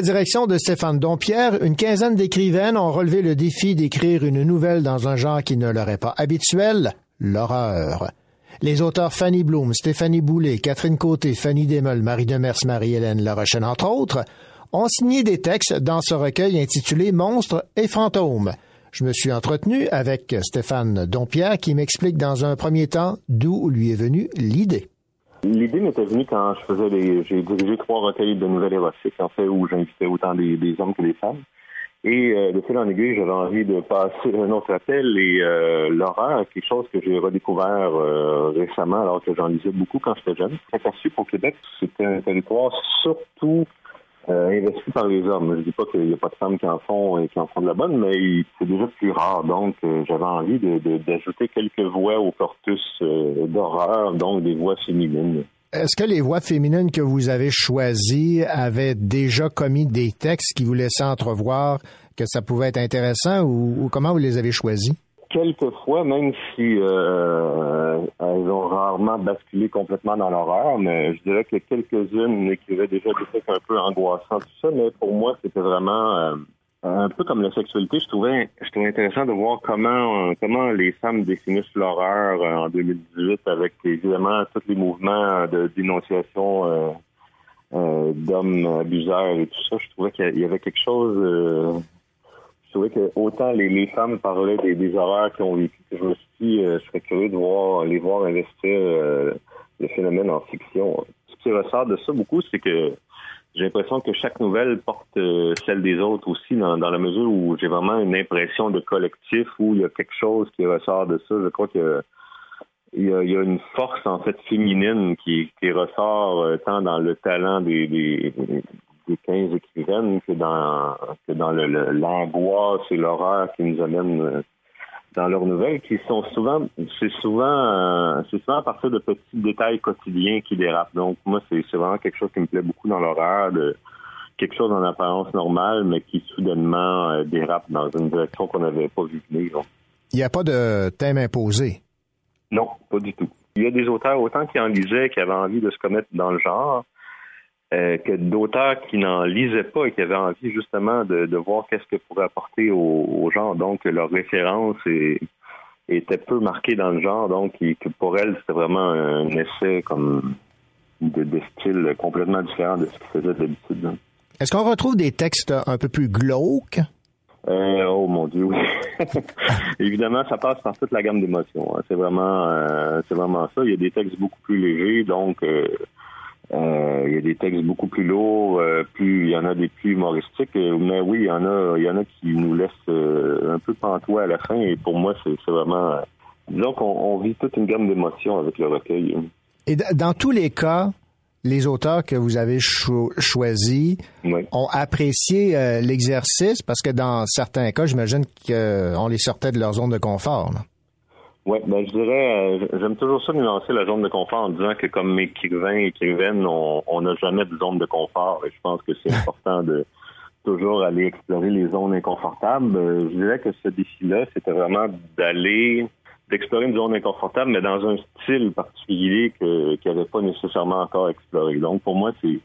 la direction de Stéphane Dompierre, une quinzaine d'écrivaines ont relevé le défi d'écrire une nouvelle dans un genre qui ne leur est pas habituel, l'horreur. Les auteurs Fanny Bloom, Stéphanie Boulet, Catherine Côté, Fanny Desmeules, Marie Demers, Marie-Hélène Larochelle, entre autres, ont signé des textes dans ce recueil intitulé Monstres et fantômes. Je me suis entretenu avec Stéphane Dompierre qui m'explique dans un premier temps d'où lui est venue l'idée. L'idée m'était venue quand je faisais des, j'ai dirigé trois recueils de nouvelles érotiques, en fait, où j'invitais autant des, hommes que des femmes. Et euh, de fil en aiguille, j'avais envie de passer un autre appel et euh, l'horreur, quelque chose que j'ai redécouvert euh, récemment alors que j'en lisais beaucoup quand j'étais jeune. J'ai aperçu qu'au Québec, c'était un territoire surtout euh, investi par les hommes. Je dis pas qu'il n'y a pas de femmes qui en font et qui en font de la bonne, mais c'est déjà plus rare. Donc, euh, j'avais envie de- de- d'ajouter quelques voix au corpus euh, d'horreur, donc des voix féminines. Est-ce que les voix féminines que vous avez choisies avaient déjà commis des textes qui vous laissaient entrevoir que ça pouvait être intéressant ou, comment vous les avez choisis? Quelquefois, même si euh, elles ont rarement basculé complètement dans l'horreur, mais je dirais que quelques-unes écrivaient déjà des trucs un peu angoissants, tout ça, mais pour moi, c'était vraiment euh, un peu comme la sexualité. Je trouvais, je trouvais intéressant de voir comment, euh, comment les femmes définissent l'horreur euh, en 2018 avec évidemment tous les mouvements de dénonciation euh, d'hommes abuseurs et tout ça. Je trouvais qu'il y avait quelque chose. Je trouvais que autant les, femmes parlaient des, horreurs qu'ils ont vécues, que je me suis dit, euh, je serais curieux de voir les voir investir euh, le phénomène en fiction. Ce qui ressort de ça beaucoup, c'est que j'ai l'impression que chaque nouvelle porte euh, celle des autres aussi, dans, la mesure où j'ai vraiment une impression de collectif où il y a quelque chose qui ressort de ça. Je crois que il y a, une force en fait féminine qui, ressort euh, tant dans le talent des, des 15 écrivaines que dans que dans le- le- l'angoisse et l'horreur qui nous amènent euh, dans leurs nouvelles, qui sont souvent c'est souvent euh, c'est souvent à partir de petits détails quotidiens qui dérapent. Donc moi c'est c'est vraiment quelque chose qui me plaît beaucoup dans l'horreur de quelque chose en apparence normale mais qui soudainement euh, dérape dans une direction qu'on n'avait pas vu venir. Il n'y a pas de thème imposé? non, pas du tout. Il y a des auteurs autant qui en lisaient, qui avaient envie de se commettre dans le genre, euh, que d'auteurs qui n'en lisaient pas et qui avaient envie justement de, de voir qu'est-ce que pourrait apporter au, au genre. Donc, leur référence est- était peu marquée dans le genre. Donc, et pour elles, c'était vraiment un essai comme de, de style complètement différent de ce qu'ils faisaient d'habitude. hein. Est-ce qu'on retrouve des textes un peu plus glauques? Euh, oh mon Dieu, oui. [LAUGHS] Évidemment, ça passe par toute la gamme d'émotions. hein. C'est vraiment, euh, c'est vraiment ça. Il y a des textes beaucoup plus légers, donc il y a des textes beaucoup plus lourds. euh, plus il y en a des plus humoristiques, euh, mais oui, il y en a, il y en a qui nous laissent euh, un peu pantois à la fin. Et pour moi, c'est, vraiment, euh, disons qu'on on vit toute une gamme d'émotions avec le recueil. Et dans tous les cas, les auteurs que vous avez cho- choisis ont apprécié euh, l'exercice parce que dans certains cas, j'imagine qu'on les sortait de leur zone de confort. là. Oui, ben je dirais, euh, j'aime toujours ça nuancer la zone de confort en disant que comme écrivain, écrivaine, on on n'a jamais de zone de confort. Et je pense que c'est [LAUGHS] important de toujours aller explorer les zones inconfortables. Euh, je dirais que ce défi-là, c'était vraiment d'aller d'explorer une zone inconfortable, mais dans un style particulier que qu'il n'avait pas nécessairement encore exploré. Donc pour moi, c'est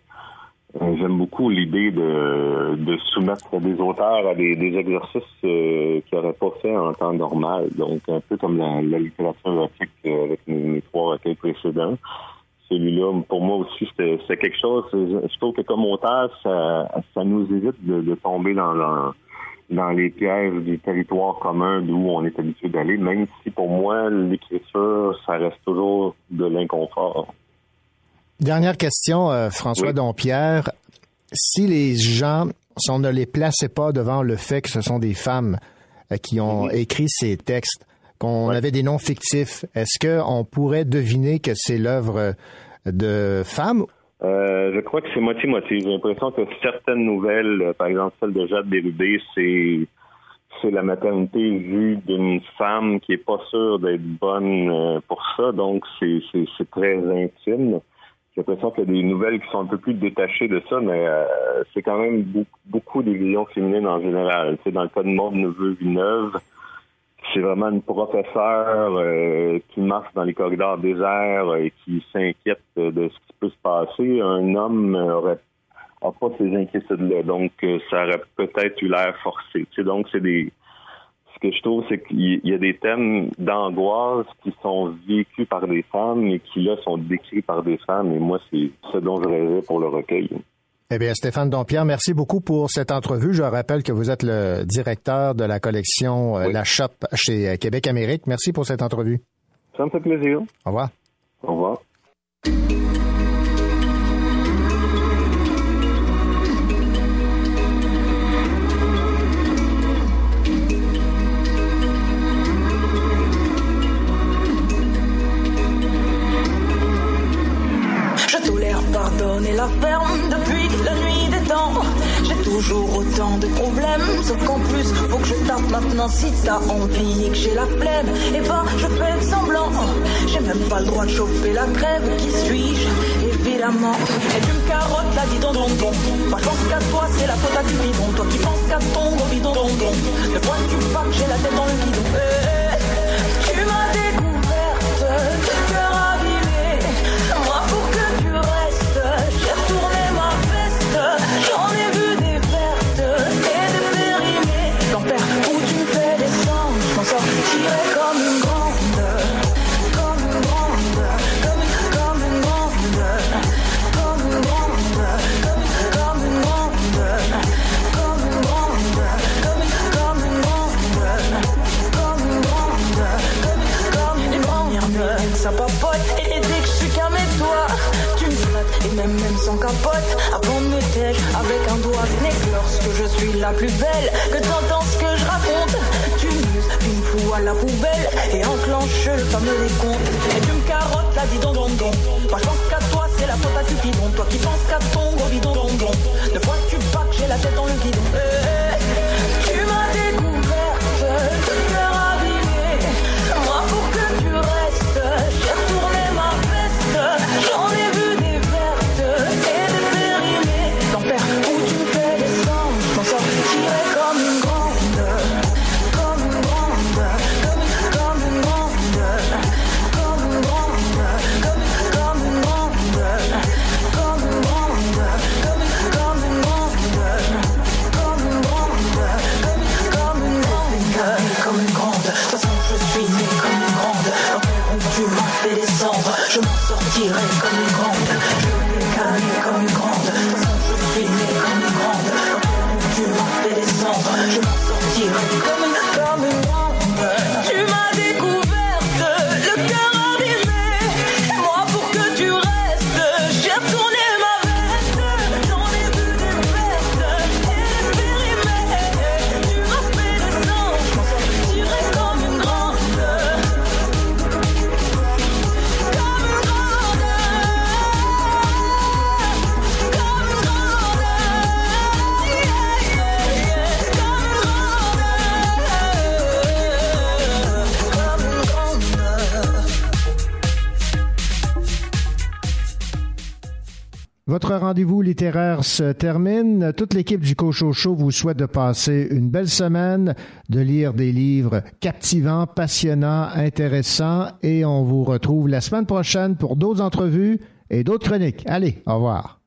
J'aime beaucoup l'idée de, de soumettre des auteurs à des, exercices euh, qu'ils n'auraient pas fait en temps normal. Donc, un peu comme la, la littérature érotique euh, avec mes, trois recueils précédents. Celui-là, pour moi aussi, c'était quelque chose. Je trouve que comme auteur, ça, ça nous évite de, tomber dans les pièges du territoire commun d'où on est habitué d'aller, même si pour moi, l'écriture, ça reste toujours de l'inconfort. Dernière question, euh, François Dompierre. Si les gens, si on ne les plaçait pas devant le fait que ce sont des femmes euh, qui ont écrit ces textes, qu'on avait des noms fictifs, est-ce qu'on pourrait deviner que c'est l'œuvre de femmes? Euh, je crois que c'est moitié-moitié. J'ai l'impression que certaines nouvelles, par exemple celle de Jade Bérubé, c'est c'est la maternité vue d'une femme qui est pas sûre d'être bonne pour ça, donc c'est très intime. J'ai l'impression qu'il y a des nouvelles qui sont un peu plus détachées de ça, mais euh, c'est quand même beaucoup, beaucoup des visions féminines en général. Sais, dans le cas de Maud Neveu Villeneuve, c'est vraiment une professeure euh, qui marche dans les corridors déserts et qui s'inquiète de ce qui peut se passer. Un homme aurait a pas ces inquiétudes-là. Donc, euh, ça aurait peut-être eu l'air forcé. Donc, c'est des que je trouve, c'est qu'il y a des thèmes d'angoisse qui sont vécus par des femmes et qui, là, sont décrits par des femmes. Et moi, c'est ce dont je rêvais pour le recueil. Eh bien, Stéphane Dompierre, merci beaucoup pour cette entrevue. Je rappelle que vous êtes le directeur de la collection euh, La Shop chez euh, Québec Amérique. Merci pour cette entrevue. Ça me fait plaisir. Au revoir. Au revoir. Sauf qu'en plus, faut que je tape maintenant si t'as envie et que j'ai la flemme. Et bah, je fais semblant. J'ai même pas le droit de chauffer la crève. Qui suis-je Évidemment? Et tu me carottes, la dis don don don. Moi, je pense qu'à toi, c'est la faute à du bidon. Toi qui penses qu'à ton gros bidon don don. Ne vois-tu pas que j'ai la tête dans le guidon? Eh, Tu capote. Avant de me taire avec un doigt que lorsque je suis la plus belle, que t'entends ce que je raconte. Tu m'uses, tu me à la poubelle et enclenche le fameux décompte. Et tu me carottes la dis don don don. Moi je pense qu'à toi c'est la faute à Cupidon. Toi qui penses qu'à ton gros bidon don don. Ne vois-tu pas que j'ai la tête dans le guidon. Eh, tu Votre rendez-vous littéraire se termine. Toute l'équipe du Cocho Show vous souhaite de passer une belle semaine, de lire des livres captivants, passionnants, intéressants et on vous retrouve la semaine prochaine pour d'autres entrevues et d'autres chroniques. Allez, au revoir.